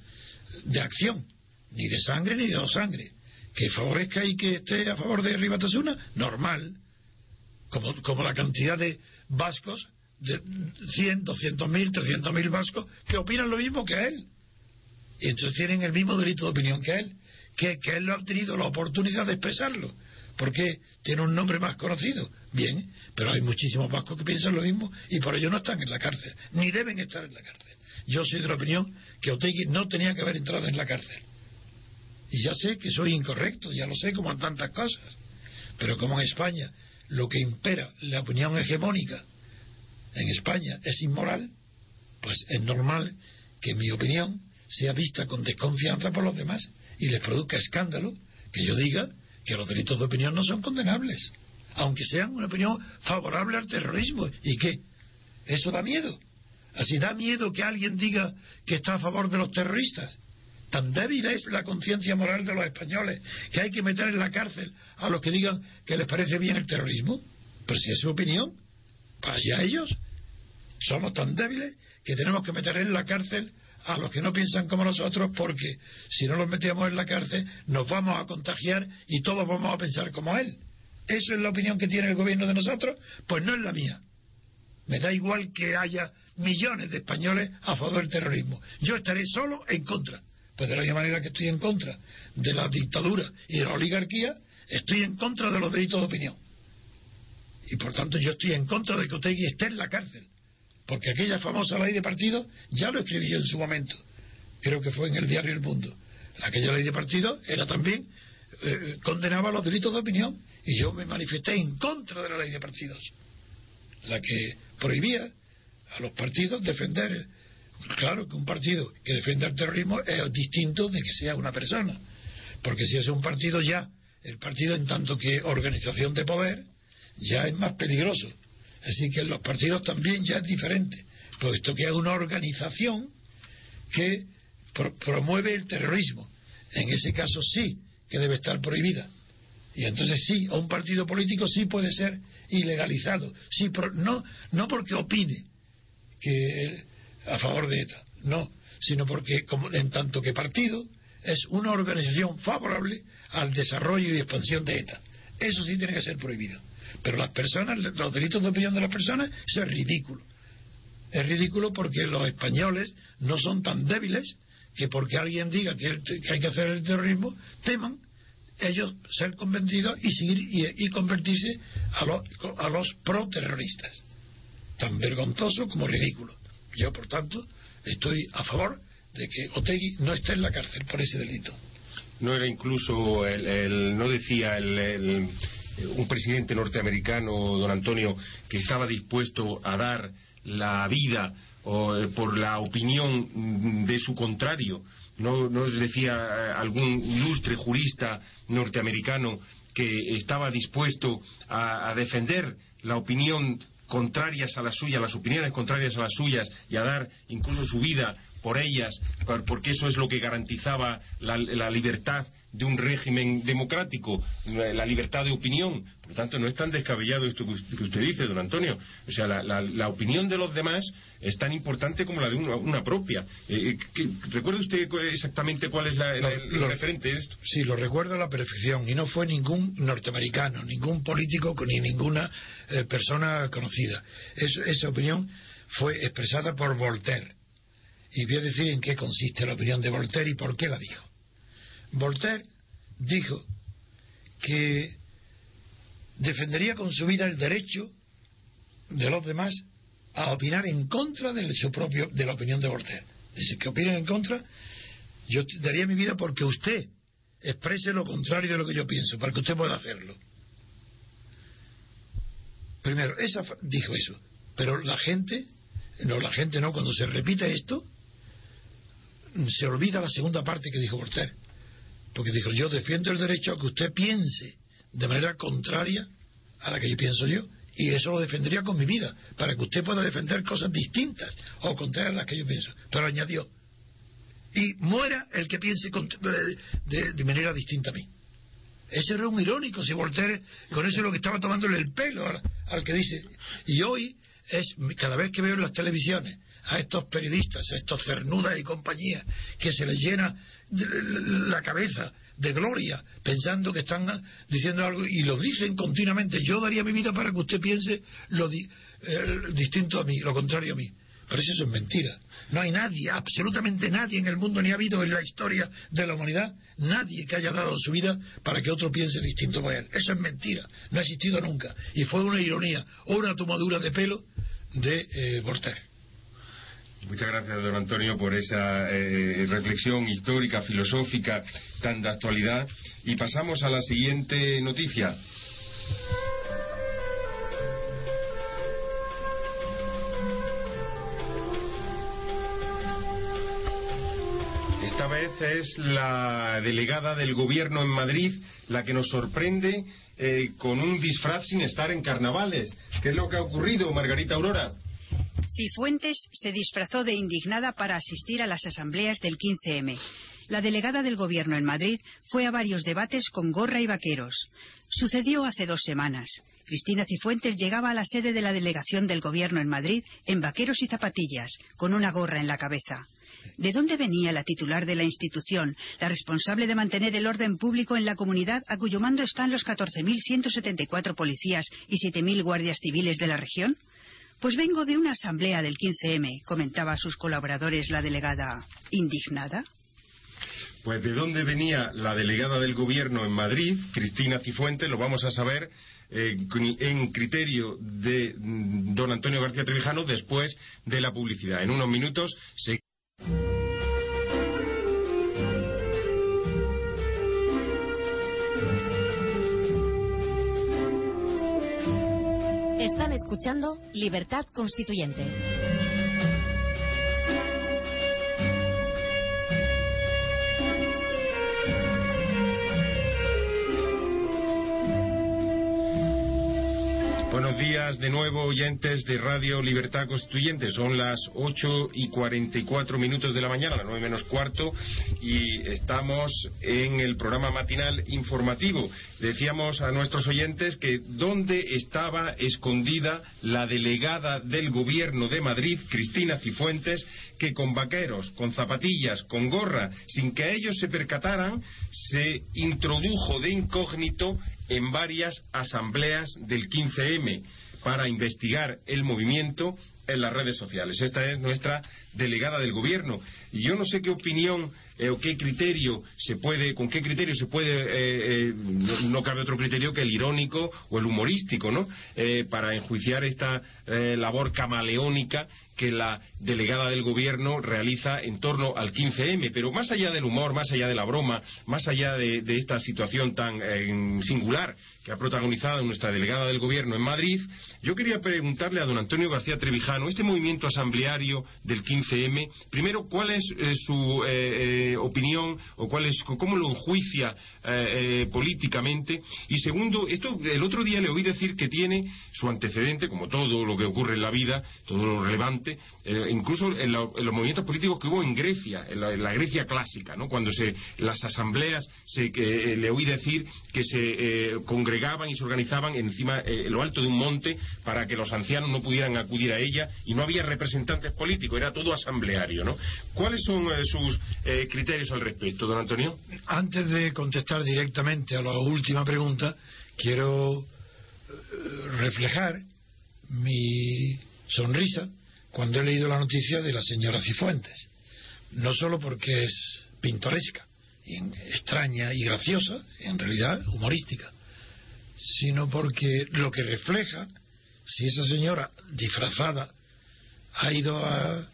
C: de acción, ni de sangre ni de no sangre que favorezca y que esté a favor de Ribatasuna, normal. Como, como la cantidad de vascos, de 100, 200 mil, 300 mil vascos, que opinan lo mismo que él. Y entonces tienen el mismo delito de opinión que él. Que, que él no ha tenido la oportunidad de expresarlo. Porque tiene un nombre más conocido. Bien, pero hay muchísimos vascos que piensan lo mismo y por ello no están en la cárcel. Ni deben estar en la cárcel. Yo soy de la opinión que Otegui no tenía que haber entrado en la cárcel y ya sé que soy incorrecto, ya lo sé como en tantas cosas. Pero como en España lo que impera, la opinión hegemónica en España es inmoral, pues es normal que mi opinión sea vista con desconfianza por los demás y les produzca escándalo que yo diga que los delitos de opinión no son condenables. aunque sean una opinión favorable al terrorismo. ¿Y qué? Eso da miedo. Así da miedo que alguien diga que está a favor de los terroristas. Tan débil es la conciencia moral de los españoles que hay que meter en la cárcel a los que digan que les parece bien el terrorismo. Pero si es su opinión, para allá ellos. Somos tan débiles que tenemos que meter en la cárcel a los que no piensan como nosotros porque si no los metemos en la cárcel nos vamos a contagiar y todos vamos a pensar como él. ¿Eso es la opinión que tiene el gobierno de nosotros? Pues no es la mía. Me da igual que haya millones de españoles a favor del terrorismo. Yo estaré solo en contra. Pues de la misma manera que estoy en contra de la dictadura y de la oligarquía, estoy en contra de los delitos de opinión. Y por tanto yo estoy en contra de que usted esté en la cárcel. Porque aquella famosa ley de partido ya lo escribí yo en su momento. Creo que fue en el diario El Mundo. Aquella ley de partido era también, eh, condenaba los delitos de opinión. Y yo me manifesté en contra de la ley de partidos. La que prohibía a los partidos defender. Claro que un partido que defienda el terrorismo es distinto de que sea una persona. Porque si es un partido ya, el partido en tanto que organización de poder, ya es más peligroso. Así que en los partidos también ya es diferente, puesto que es una organización que promueve el terrorismo. En ese caso sí que debe estar prohibida. Y entonces sí, a un partido político sí puede ser ilegalizado. Sí, no, no porque opine que a favor de ETA, no, sino porque como, en tanto que partido es una organización favorable al desarrollo y expansión de ETA. Eso sí tiene que ser prohibido. Pero las personas, los delitos de opinión de las personas, eso es ridículo. Es ridículo porque los españoles no son tan débiles que porque alguien diga que, hay que hacer el terrorismo, teman ellos ser convencidos y seguir y, convertirse a los, a los pro-terroristas. Tan vergonzoso como ridículo. Yo, por tanto, estoy a favor de que Otegui no esté en la cárcel por ese delito.
B: No era incluso, el, no decía el un presidente norteamericano, don Antonio, que estaba dispuesto a dar la vida eh, por la opinión de su contrario. ¿No, no decía eh, algún ilustre jurista norteamericano que estaba dispuesto a, a defender la opinión contrarias a la suya, las opiniones contrarias a las suyas y a dar incluso su vida por ellas, porque eso es lo que garantizaba la, libertad de un régimen democrático, la libertad de opinión. Por lo tanto, no es tan descabellado esto que usted dice, don Antonio. O sea, la, opinión de los demás es tan importante como la de una, propia. Eh, eh, ¿Recuerda usted exactamente cuál es el referente de esto?
C: Sí, lo recuerdo a la perfección. Y no fue ningún norteamericano, ningún político ni ninguna eh, persona conocida. esa opinión fue expresada por Voltaire y voy a decir en qué consiste la opinión de Voltaire y por qué la dijo. Voltaire dijo que defendería con su vida el derecho de los demás a opinar en contra de su propio de la opinión de Voltaire. Dice que opinen en contra, yo daría mi vida porque usted exprese lo contrario de lo que yo pienso, para que usted pueda hacerlo. Primero, esa dijo eso, pero la gente, no la gente no, cuando se repite esto, se olvida la segunda parte que dijo Voltaire. Porque dijo, yo defiendo el derecho a que usted piense de manera contraria a la que yo pienso yo. Y eso lo defendería con mi vida, para que usted pueda defender cosas distintas o contrarias a las que yo pienso. Pero añadió, y muera el que piense de, manera distinta a mí. Ese era un irónico, si Voltaire con eso es lo que estaba tomándole el pelo al, al que dice. Y hoy es cada vez que veo en las televisiones a estos periodistas, a estos cernudas y compañía, que se les llena la cabeza de gloria pensando que están diciendo algo y lo dicen continuamente. Yo daría mi vida para que usted piense lo distinto a mí, lo contrario a mí. Pero eso es mentira. No hay nadie, absolutamente nadie en el mundo, ni ha habido en la historia de la humanidad, nadie que haya dado su vida para que otro piense distinto a él. Eso es mentira. No ha existido nunca. Y fue una ironía o una tomadura de pelo de eh.
B: Muchas gracias, don Antonio, por esa eh, reflexión histórica, filosófica, tan de actualidad. Y pasamos a la siguiente noticia. Esta vez es la delegada del Gobierno en Madrid la que nos sorprende eh, con un disfraz sin estar en carnavales. ¿Qué es lo que ha ocurrido, Margarita Aurora?
A: Cifuentes se disfrazó de indignada para asistir a las asambleas del 15M. La delegada del gobierno en Madrid fue a varios debates con gorra y vaqueros. Sucedió hace dos semanas. Cristina Cifuentes llegaba a la sede de la delegación del gobierno en Madrid en vaqueros y zapatillas, con una gorra en la cabeza. ¿De dónde venía la titular de la institución, la responsable de mantener el orden público en la comunidad a cuyo mando están los 14.174 policías y 7.000 guardias civiles de la región? Pues vengo de una asamblea del 15M, comentaba a sus colaboradores la delegada indignada.
B: Pues de dónde venía la delegada del gobierno en Madrid, Cristina Cifuentes, lo vamos a saber eh, en criterio de mm, don Antonio García Trevijano después de la publicidad. En unos minutos se.
D: Escuchando Libertad Constituyente.
B: Buenos días de nuevo, oyentes de Radio Libertad Constituyente. Son las 8 y 44 minutos de la mañana, las 9 menos cuarto, y estamos en el programa matinal informativo. Decíamos a nuestros oyentes que dónde estaba escondida la delegada del Gobierno de Madrid, Cristina Cifuentes, que con vaqueros, con zapatillas, con gorra, sin que ellos se percataran, se introdujo de incógnito en varias asambleas del 15M para investigar el movimiento en las redes sociales. Esta es nuestra delegada del gobierno. Y yo no sé qué opinión eh, o qué criterio se puede, con qué criterio se puede, eh, eh, no, cabe otro criterio que el irónico o el humorístico, ¿no? para enjuiciar esta labor camaleónica que la delegada del gobierno realiza en torno al 15M. Pero más allá del humor, más allá de la broma, más allá de, esta situación tan singular que ha protagonizado nuestra delegada del gobierno en Madrid, yo quería preguntarle a don Antonio García Trevijano, este movimiento asambleario del 15M, primero, ¿cuál es eh, su eh, eh, opinión o cuál es, cómo lo enjuicia políticamente? Y segundo, esto el otro día le oí decir que tiene su antecedente, como todo lo que ocurre en la vida, todo lo relevante, incluso en, los movimientos políticos que hubo en Grecia, en la, Grecia clásica, ¿no? Cuando se, las asambleas se, le oí decir que se congregaban y se organizaban encima, en lo alto de un monte, para que los ancianos no pudieran acudir a ella y no había representantes políticos, era todo asambleario, ¿no? ¿Cuáles son eh, sus eh, criterios al respecto, don Antonio?
C: Antes de contestar directamente a la última pregunta, quiero eh, reflejar mi sonrisa cuando he leído la noticia de la señora Cifuentes. No solo porque es pintoresca, extraña y graciosa, en realidad humorística, sino porque lo que refleja, si esa señora disfrazada ha ido a,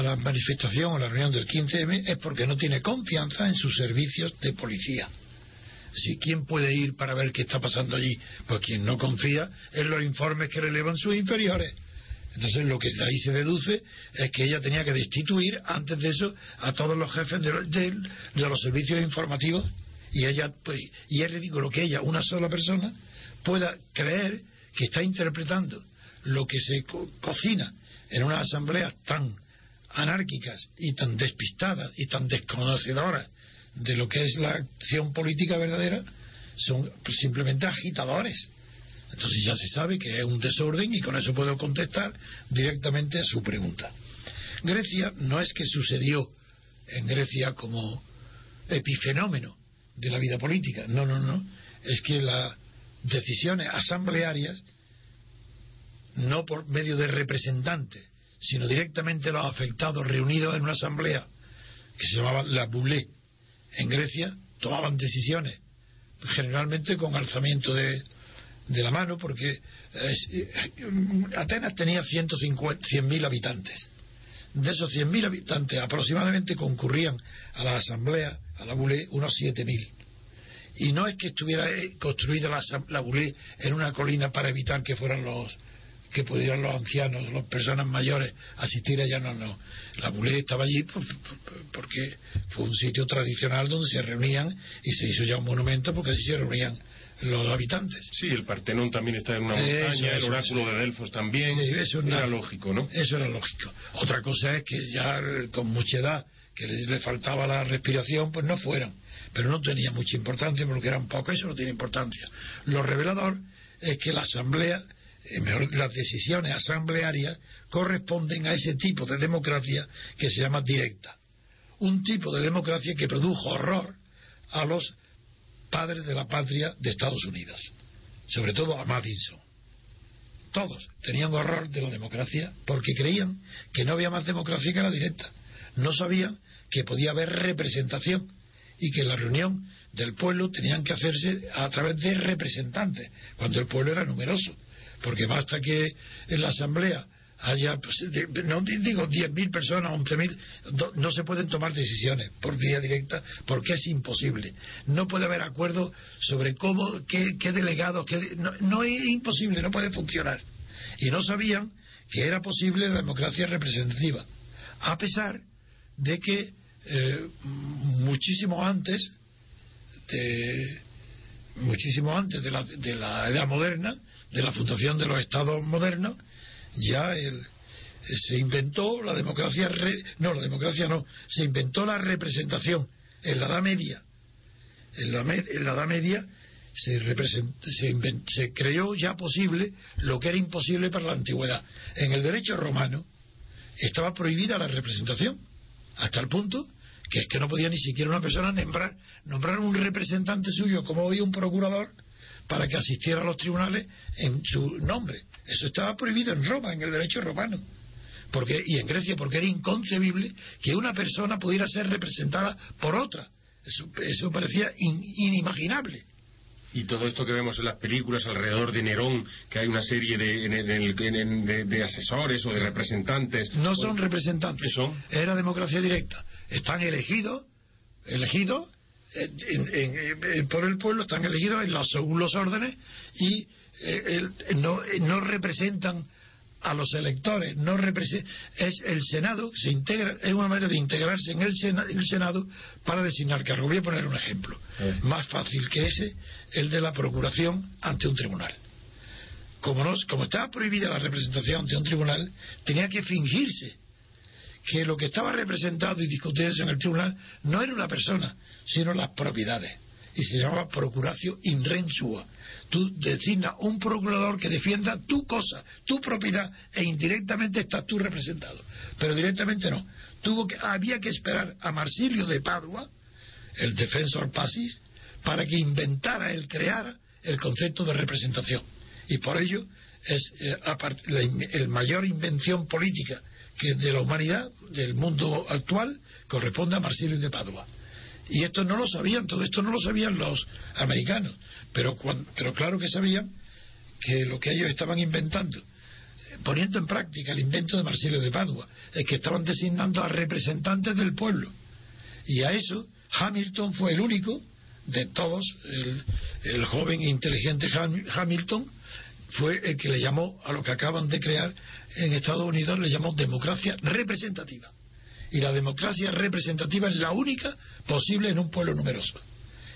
C: la manifestación o la reunión del 15M es porque no tiene confianza en sus servicios de policía. Si quién puede ir para ver qué está pasando allí, pues quien no confía en los informes que relevan sus inferiores. Entonces lo que de ahí se deduce es que ella tenía que destituir antes de eso a todos los jefes de, los servicios informativos y ella pues, y es ridículo que ella, una sola persona, pueda creer que está interpretando lo que se cocina en unas asambleas tan anárquicas y tan despistadas y tan desconocedoras de lo que es la acción política verdadera, son simplemente agitadores. Entonces ya se sabe que es un desorden y con eso puedo contestar directamente a su pregunta. Grecia no es que sucedió en Grecia como epifenómeno de la vida política, no, no, no, es que las decisiones asamblearias no por medio de representantes, sino directamente los afectados reunidos en una asamblea que se llamaba la Boulé en Grecia, tomaban decisiones, generalmente con alzamiento de, de la mano, porque eh, Atenas tenía 100.000 habitantes. De esos 100.000 habitantes, aproximadamente concurrían a la asamblea, a la Boulé, unos 7.000. Y no es que estuviera eh, construida la, la Boulé en una colina para evitar que fueran los, que pudieran los ancianos, las personas mayores asistir allá, no, no. La Bulé estaba allí porque fue un sitio tradicional donde se reunían y se hizo ya un monumento porque allí se reunían los habitantes.
B: Sí, el Partenón también está en una montaña, el oráculo de Delfos también. eso era lógico, ¿no?
C: Eso era lógico. Otra cosa es que ya con mucha edad, que les, le faltaba la respiración, pues no fueran. Pero no tenía mucha importancia porque eran pocos, eso no tiene importancia. Lo revelador es que la asamblea, eh, mejor, las decisiones asamblearias corresponden a ese tipo de democracia que se llama directa. Un tipo de democracia que produjo horror a los padres de la patria de Estados Unidos, sobre todo a Madison. Todos tenían horror de la democracia porque creían que no había más democracia que la directa. No sabían que podía haber representación y que la reunión del pueblo tenían que hacerse a través de representantes, cuando el pueblo era numeroso. Porque basta que en la asamblea haya, pues, no digo 10.000 personas, 11.000, no se pueden tomar decisiones por vía directa porque es imposible. No puede haber acuerdo sobre cómo, qué, qué delegados, qué, no, es imposible, no puede funcionar. Y no sabían que era posible la democracia representativa, a pesar de que eh, muchísimo antes de muchísimo antes de la, de la edad moderna, de la fundación de los estados modernos, ya el, eh, se inventó la democracia, no, la democracia no, se inventó la representación en la Edad Media. En la, en la Edad Media se, se, se creó ya posible lo que era imposible para la antigüedad. En el derecho romano estaba prohibida la representación, hasta el punto que es que no podía ni siquiera una persona nombrar, un representante suyo como hoy un procurador para que asistiera a los tribunales en su nombre. Eso estaba prohibido en Roma, en el derecho romano. Porque, y en Grecia, porque era inconcebible que una persona pudiera ser representada por otra. Eso, parecía inimaginable.
B: Y todo esto que vemos en las películas alrededor de Nerón, que hay una serie de, de, asesores o de representantes.
C: No son representantes. son? Era democracia directa. Están elegidos, elegidos por el pueblo, están elegidos en los, según los órdenes y eh, no, eh, no representan a los electores, no es el Senado, se integra, es una manera de integrarse en el, Senado para designar cargos. Voy a poner un ejemplo, más fácil que ese, el de la procuración ante un tribunal. Como, no, como estaba prohibida la representación ante un tribunal, tenía que fingirse que lo que estaba representado y discutido en el tribunal no era una persona, sino las propiedades. Y se llamaba procuracio in rensua, tú designas un procurador que defienda tu cosa, tu propiedad, e indirectamente estás tú representado. Pero directamente no. Tuvo que, había que esperar a Marsilio de Padua, el defensor pasis, para que inventara, él creara el concepto de representación. Y por ello es eh, la, mayor invención política que de la humanidad, del mundo actual, corresponde a Marsilio de Padua. Y esto no lo sabían, todo esto no lo sabían los americanos, pero, pero claro que sabían que lo que ellos estaban inventando, poniendo en práctica el invento de Marsilio de Padua, es que estaban designando a representantes del pueblo. Y a eso Hamilton fue el único de todos, el, el joven e inteligente Hamilton, fue el que le llamó a lo que acaban de crear en Estados Unidos, le llamó democracia representativa y la democracia representativa es la única posible en un pueblo numeroso.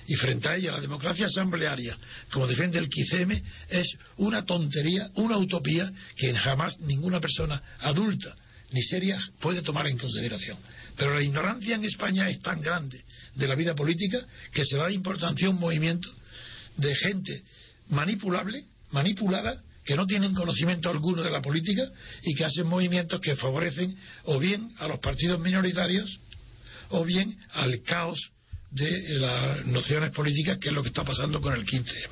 C: Y frente a ella, la democracia asamblearia, como defiende el QCM, es una tontería, una utopía que jamás ninguna persona adulta ni seria puede tomar en consideración. Pero la ignorancia en España es tan grande de la vida política que se da importancia a un movimiento de gente manipulable, manipulada, que no tienen conocimiento alguno de la política y que hacen movimientos que favorecen o bien a los partidos minoritarios o bien al caos de las nociones políticas, que es lo que está pasando con el 15M.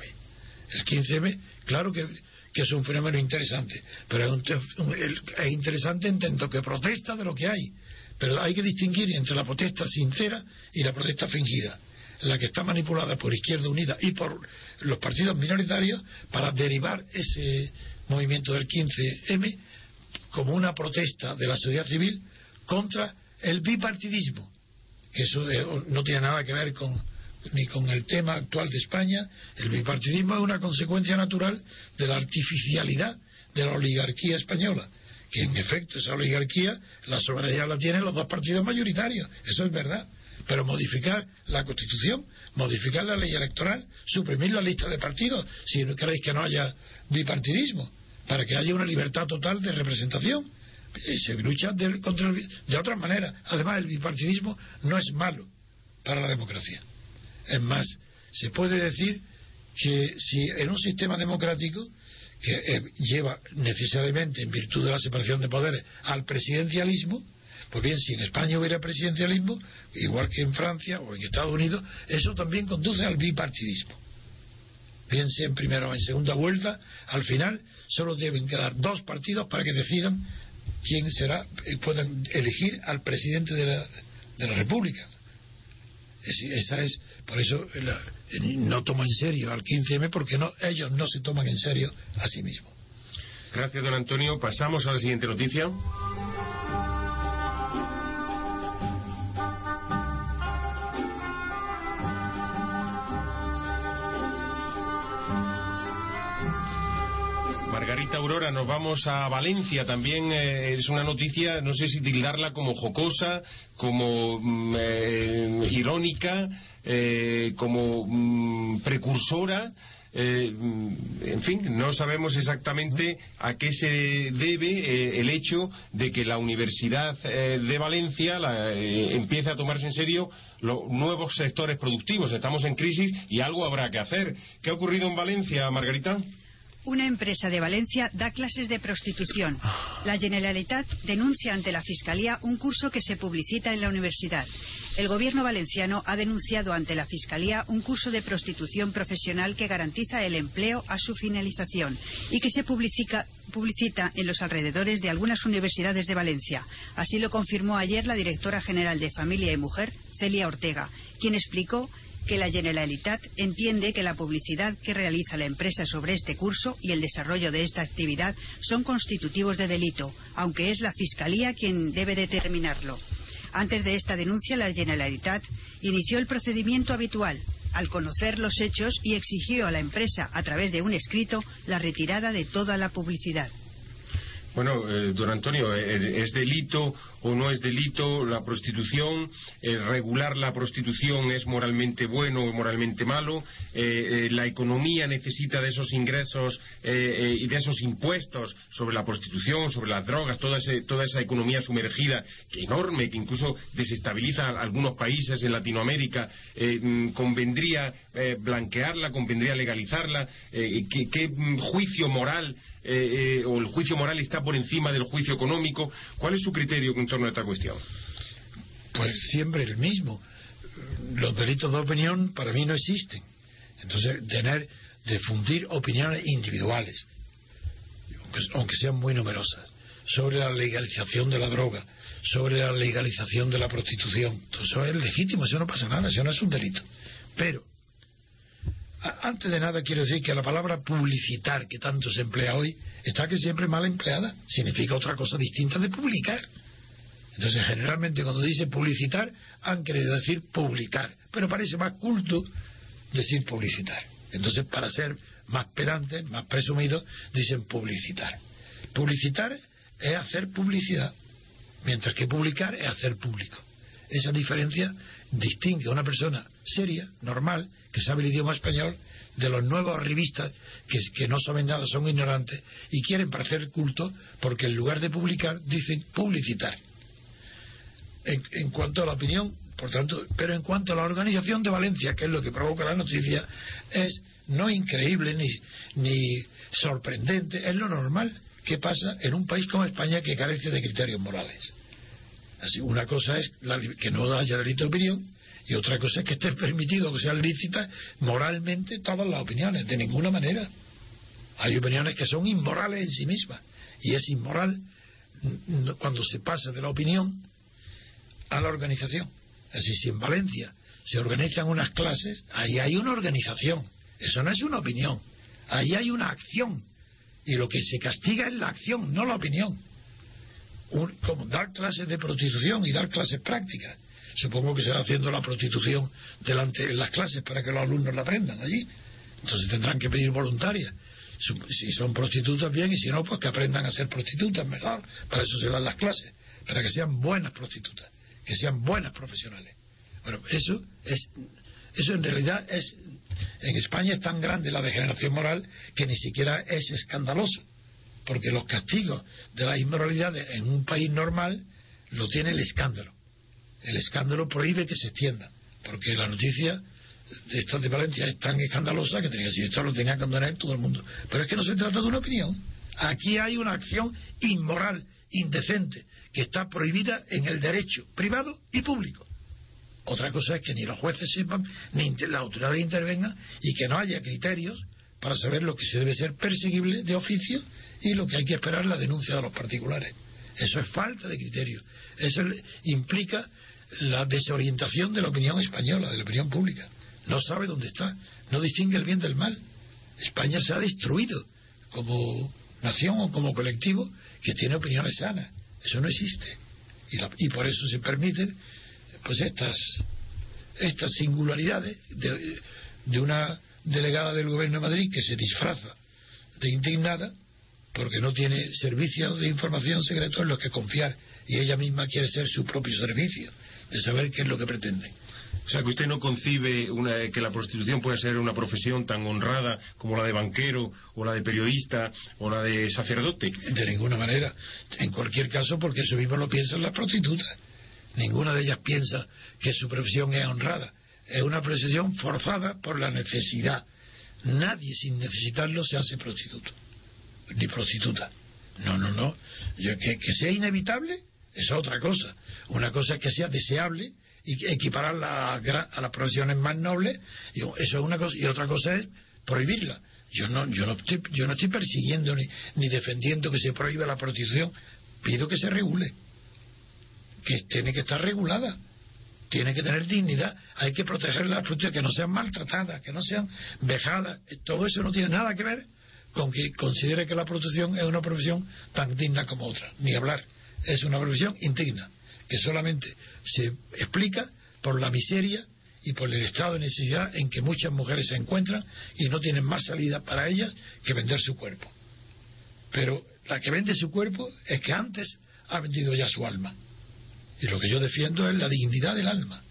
C: El 15M, claro que, es un fenómeno interesante, pero es, es interesante en tanto que protesta de lo que hay. Pero hay que distinguir entre la protesta sincera y la protesta fingida la que está manipulada por Izquierda Unida y por los partidos minoritarios para derivar ese movimiento del 15M como una protesta de la sociedad civil contra el bipartidismo, eso no tiene nada que ver con ni con el tema actual de España. El bipartidismo es una consecuencia natural de la artificialidad de la oligarquía española, que en efecto esa oligarquía la soberanía la tienen los dos partidos mayoritarios, eso es verdad Pero modificar la Constitución, modificar la ley electoral, suprimir la lista de partidos, si no queréis que no haya bipartidismo, para que haya una libertad total de representación. Y se lucha de, contra de otra manera. Además, el bipartidismo no es malo para la democracia. Es más, se puede decir que si en un sistema democrático que eh, lleva necesariamente, en virtud de la separación de poderes, al presidencialismo, pues bien, si en España hubiera presidencialismo, igual que en Francia o en Estados Unidos, eso también conduce al bipartidismo. Piense en primera o en segunda vuelta, al final solo deben quedar dos partidos para que decidan quién será, eh, puedan elegir al presidente de la, de la República. esa es, por eso no tomo en serio al 15M porque no, ellos no se toman en serio a sí mismos.
B: Gracias, don Antonio. Pasamos a la siguiente noticia. Aurora, nos vamos a Valencia. También eh, es una noticia, no sé si tildarla como jocosa, como mm, eh, irónica, eh, como mm, precursora. Mm, en fin, no sabemos exactamente a qué se debe el hecho de que la Universidad de Valencia empiece a tomarse en serio los nuevos sectores productivos. Estamos en crisis y algo habrá que hacer. ¿Qué ha ocurrido en Valencia, Margarita?
A: Una empresa de Valencia da clases de prostitución. La Generalitat denuncia ante la Fiscalía un curso que se publicita en la universidad. El gobierno valenciano ha denunciado ante la Fiscalía un curso de prostitución profesional que garantiza el empleo a su finalización y que se publicita en los alrededores de algunas universidades de Valencia. Así lo confirmó ayer la directora general de Familia y Mujer, Celia Ortega, quien explicó que la Generalitat entiende que la publicidad que realiza la empresa sobre este curso y el desarrollo de esta actividad son constitutivos de delito, aunque es la Fiscalía quien debe determinarlo. Antes de esta denuncia, la Generalitat inició el procedimiento habitual, al conocer los hechos y exigió a la empresa, a través de un escrito, la retirada de toda la publicidad.
B: Bueno, eh, don Antonio, eh, ¿es delito o no es delito la prostitución? Eh, ¿Regular la prostitución es moralmente bueno o moralmente malo? ¿La economía necesita de esos ingresos y de esos impuestos sobre la prostitución, sobre las drogas, toda, toda esa economía sumergida enorme que incluso desestabiliza a algunos países en Latinoamérica? Mm, ¿Convendría blanquearla? ¿Convendría legalizarla? ¿Qué mm, juicio moral? Eh, eh, o el juicio moral está por encima del juicio económico. ¿Cuál es su criterio en torno a esta cuestión?
C: Pues siempre el mismo. Los delitos de opinión para mí no existen. Entonces, tener, difundir opiniones individuales, aunque sean muy numerosas, sobre la legalización de la droga, sobre la legalización de la prostitución, eso es legítimo, eso no pasa nada, eso no es un delito. Pero antes de nada quiero decir que la palabra publicitar, que tanto se emplea hoy, está que siempre mal empleada. Significa otra cosa distinta de publicar. Entonces, generalmente cuando dice publicitar, han querido decir publicar. Pero parece más culto decir publicitar. Entonces, para ser más pedantes, más presumidos, dicen publicitar. Publicitar es hacer publicidad, mientras que publicar es hacer público. Esa diferencia distingue a una persona seria, normal, que sabe el idioma español, de los nuevos revistas que, no saben nada, son ignorantes y quieren parecer culto porque en lugar de publicar dicen publicitar. En, cuanto a la opinión, por tanto, pero en cuanto a la organización de Valencia, que es lo que provoca la noticia, es no increíble ni, ni sorprendente, es lo normal que pasa en un país como España que carece de criterios morales. Así, una cosa es que no haya delito de opinión y otra cosa es que esté permitido que sean lícitas moralmente todas las opiniones, de ninguna manera. Hay opiniones que son inmorales en sí mismas y es inmoral cuando se pasa de la opinión a la organización. Así, si en Valencia se organizan unas clases, ahí hay una organización. Eso no es una opinión. Ahí hay una acción. Y lo que se castiga es la acción, no la opinión como dar clases de prostitución y dar clases prácticas. Supongo que será haciendo la prostitución delante en las clases para que los alumnos la aprendan allí. Entonces tendrán que pedir voluntarias. Si son prostitutas, bien, y si no, pues que aprendan a ser prostitutas mejor. Para eso se dan las clases, para que sean buenas prostitutas, que sean buenas profesionales. Bueno, eso es eso en realidad es en España es tan grande la degeneración moral que ni siquiera es escandaloso, porque los castigos de las inmoralidades en un país normal lo tiene el escándalo. El escándalo prohíbe que se extienda, porque la noticia de esta de Valencia es tan escandalosa que tenía, si esto lo tenía que condenar todo el mundo. Pero es que no se trata de una opinión. Aquí hay una acción inmoral, indecente, que está prohibida en el derecho privado y público. Otra cosa es que ni los jueces sepan, ni las autoridades intervengan y que no haya criterios para saber lo que se debe ser perseguible de oficio y lo que hay que esperar la denuncia de los particulares. Eso es falta de criterios. Eso implica la desorientación de la opinión española, de la opinión pública. No sabe dónde está, no distingue el bien del mal. España se ha destruido como nación o como colectivo que tiene opiniones sanas. Eso no existe. Y, y por eso se permiten pues estas, estas singularidades de, de una delegada del gobierno de Madrid que se disfraza de indignada porque no tiene servicios de información secretos en los que confiar y ella misma quiere ser su propio servicio de saber qué es lo que pretende.
B: O sea, que usted no concibe una, que la prostitución pueda ser una profesión tan honrada como la de banquero, o la de periodista, o la de sacerdote.
C: De ninguna manera. En cualquier caso, porque eso mismo lo piensan las prostitutas. Ninguna de ellas piensa que su profesión es honrada. Es una profesión forzada por la necesidad. Nadie sin necesitarlo se hace prostituto, ni prostituta. No, no, no. que, que sea inevitable es otra cosa. Una cosa es que sea deseable y equipararla a, las profesiones más nobles, y eso es una cosa, y otra cosa es prohibirla. Yo no, yo no estoy, yo no estoy persiguiendo ni, ni defendiendo que se prohíba la prostitución, pido que se regule, que tiene que estar regulada, tiene que tener dignidad, hay que proteger las prostitutas, que no sean maltratadas, que no sean vejadas, todo eso no tiene nada que ver con que considere que la prostitución es una profesión tan digna como otra, ni hablar, es una profesión indigna que solamente se explica por la miseria y por el estado de necesidad en que muchas mujeres se encuentran y no tienen más salida para ellas que vender su cuerpo. Pero la que vende su cuerpo es que antes ha vendido ya su alma. Y lo que yo defiendo es la dignidad del alma.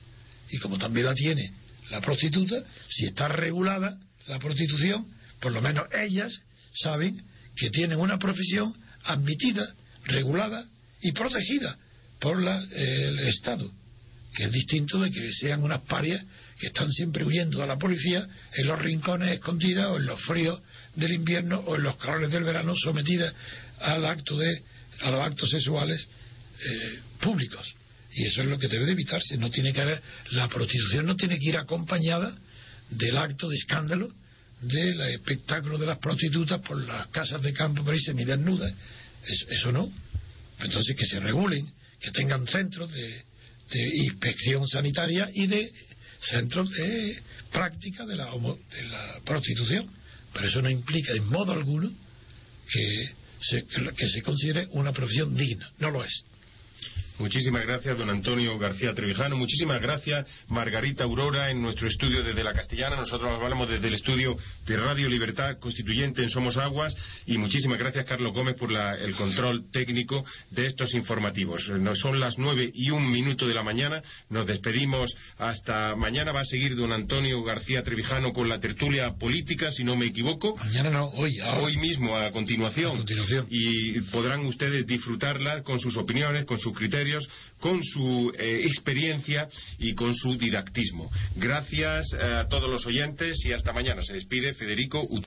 C: Y como también la tiene la prostituta, si está regulada la prostitución, por lo menos ellas saben que tienen una profesión admitida, regulada y protegida por el Estado, que es distinto de que sean unas parias que están siempre huyendo a la policía en los rincones escondidas o en los fríos del invierno o en los calores del verano sometidas al acto de a los actos sexuales eh, públicos. Y eso es lo que debe de evitarse. No tiene que haber la prostitución no tiene que ir acompañada del acto de escándalo del espectáculo de las prostitutas por las casas de campo por ahí semidesnudas eso, eso no entonces que se regulen que tengan centros de, inspección sanitaria y de centros de práctica de la, de la prostitución. Pero eso no implica en modo alguno que se, que se considere una profesión digna. No lo es.
B: Muchísimas gracias, don Antonio García Trevijano. Muchísimas gracias, Margarita Aurora, en nuestro estudio desde la Castellana. Nosotros hablamos desde el estudio de Radio Libertad Constituyente en Somos Aguas. Y muchísimas gracias, Carlos Gómez, por el control técnico de estos informativos. son las nueve y un minuto de la mañana. Nos despedimos hasta mañana. Va a seguir don Antonio García Trevijano con la tertulia política, si no me equivoco.
C: Mañana no, hoy.
B: Hoy mismo, a continuación.
C: A continuación.
B: Y podrán ustedes disfrutarla con sus opiniones, con sus criterios con su eh, experiencia y con su didactismo. Gracias eh, a todos los oyentes y hasta mañana. Se despide Federico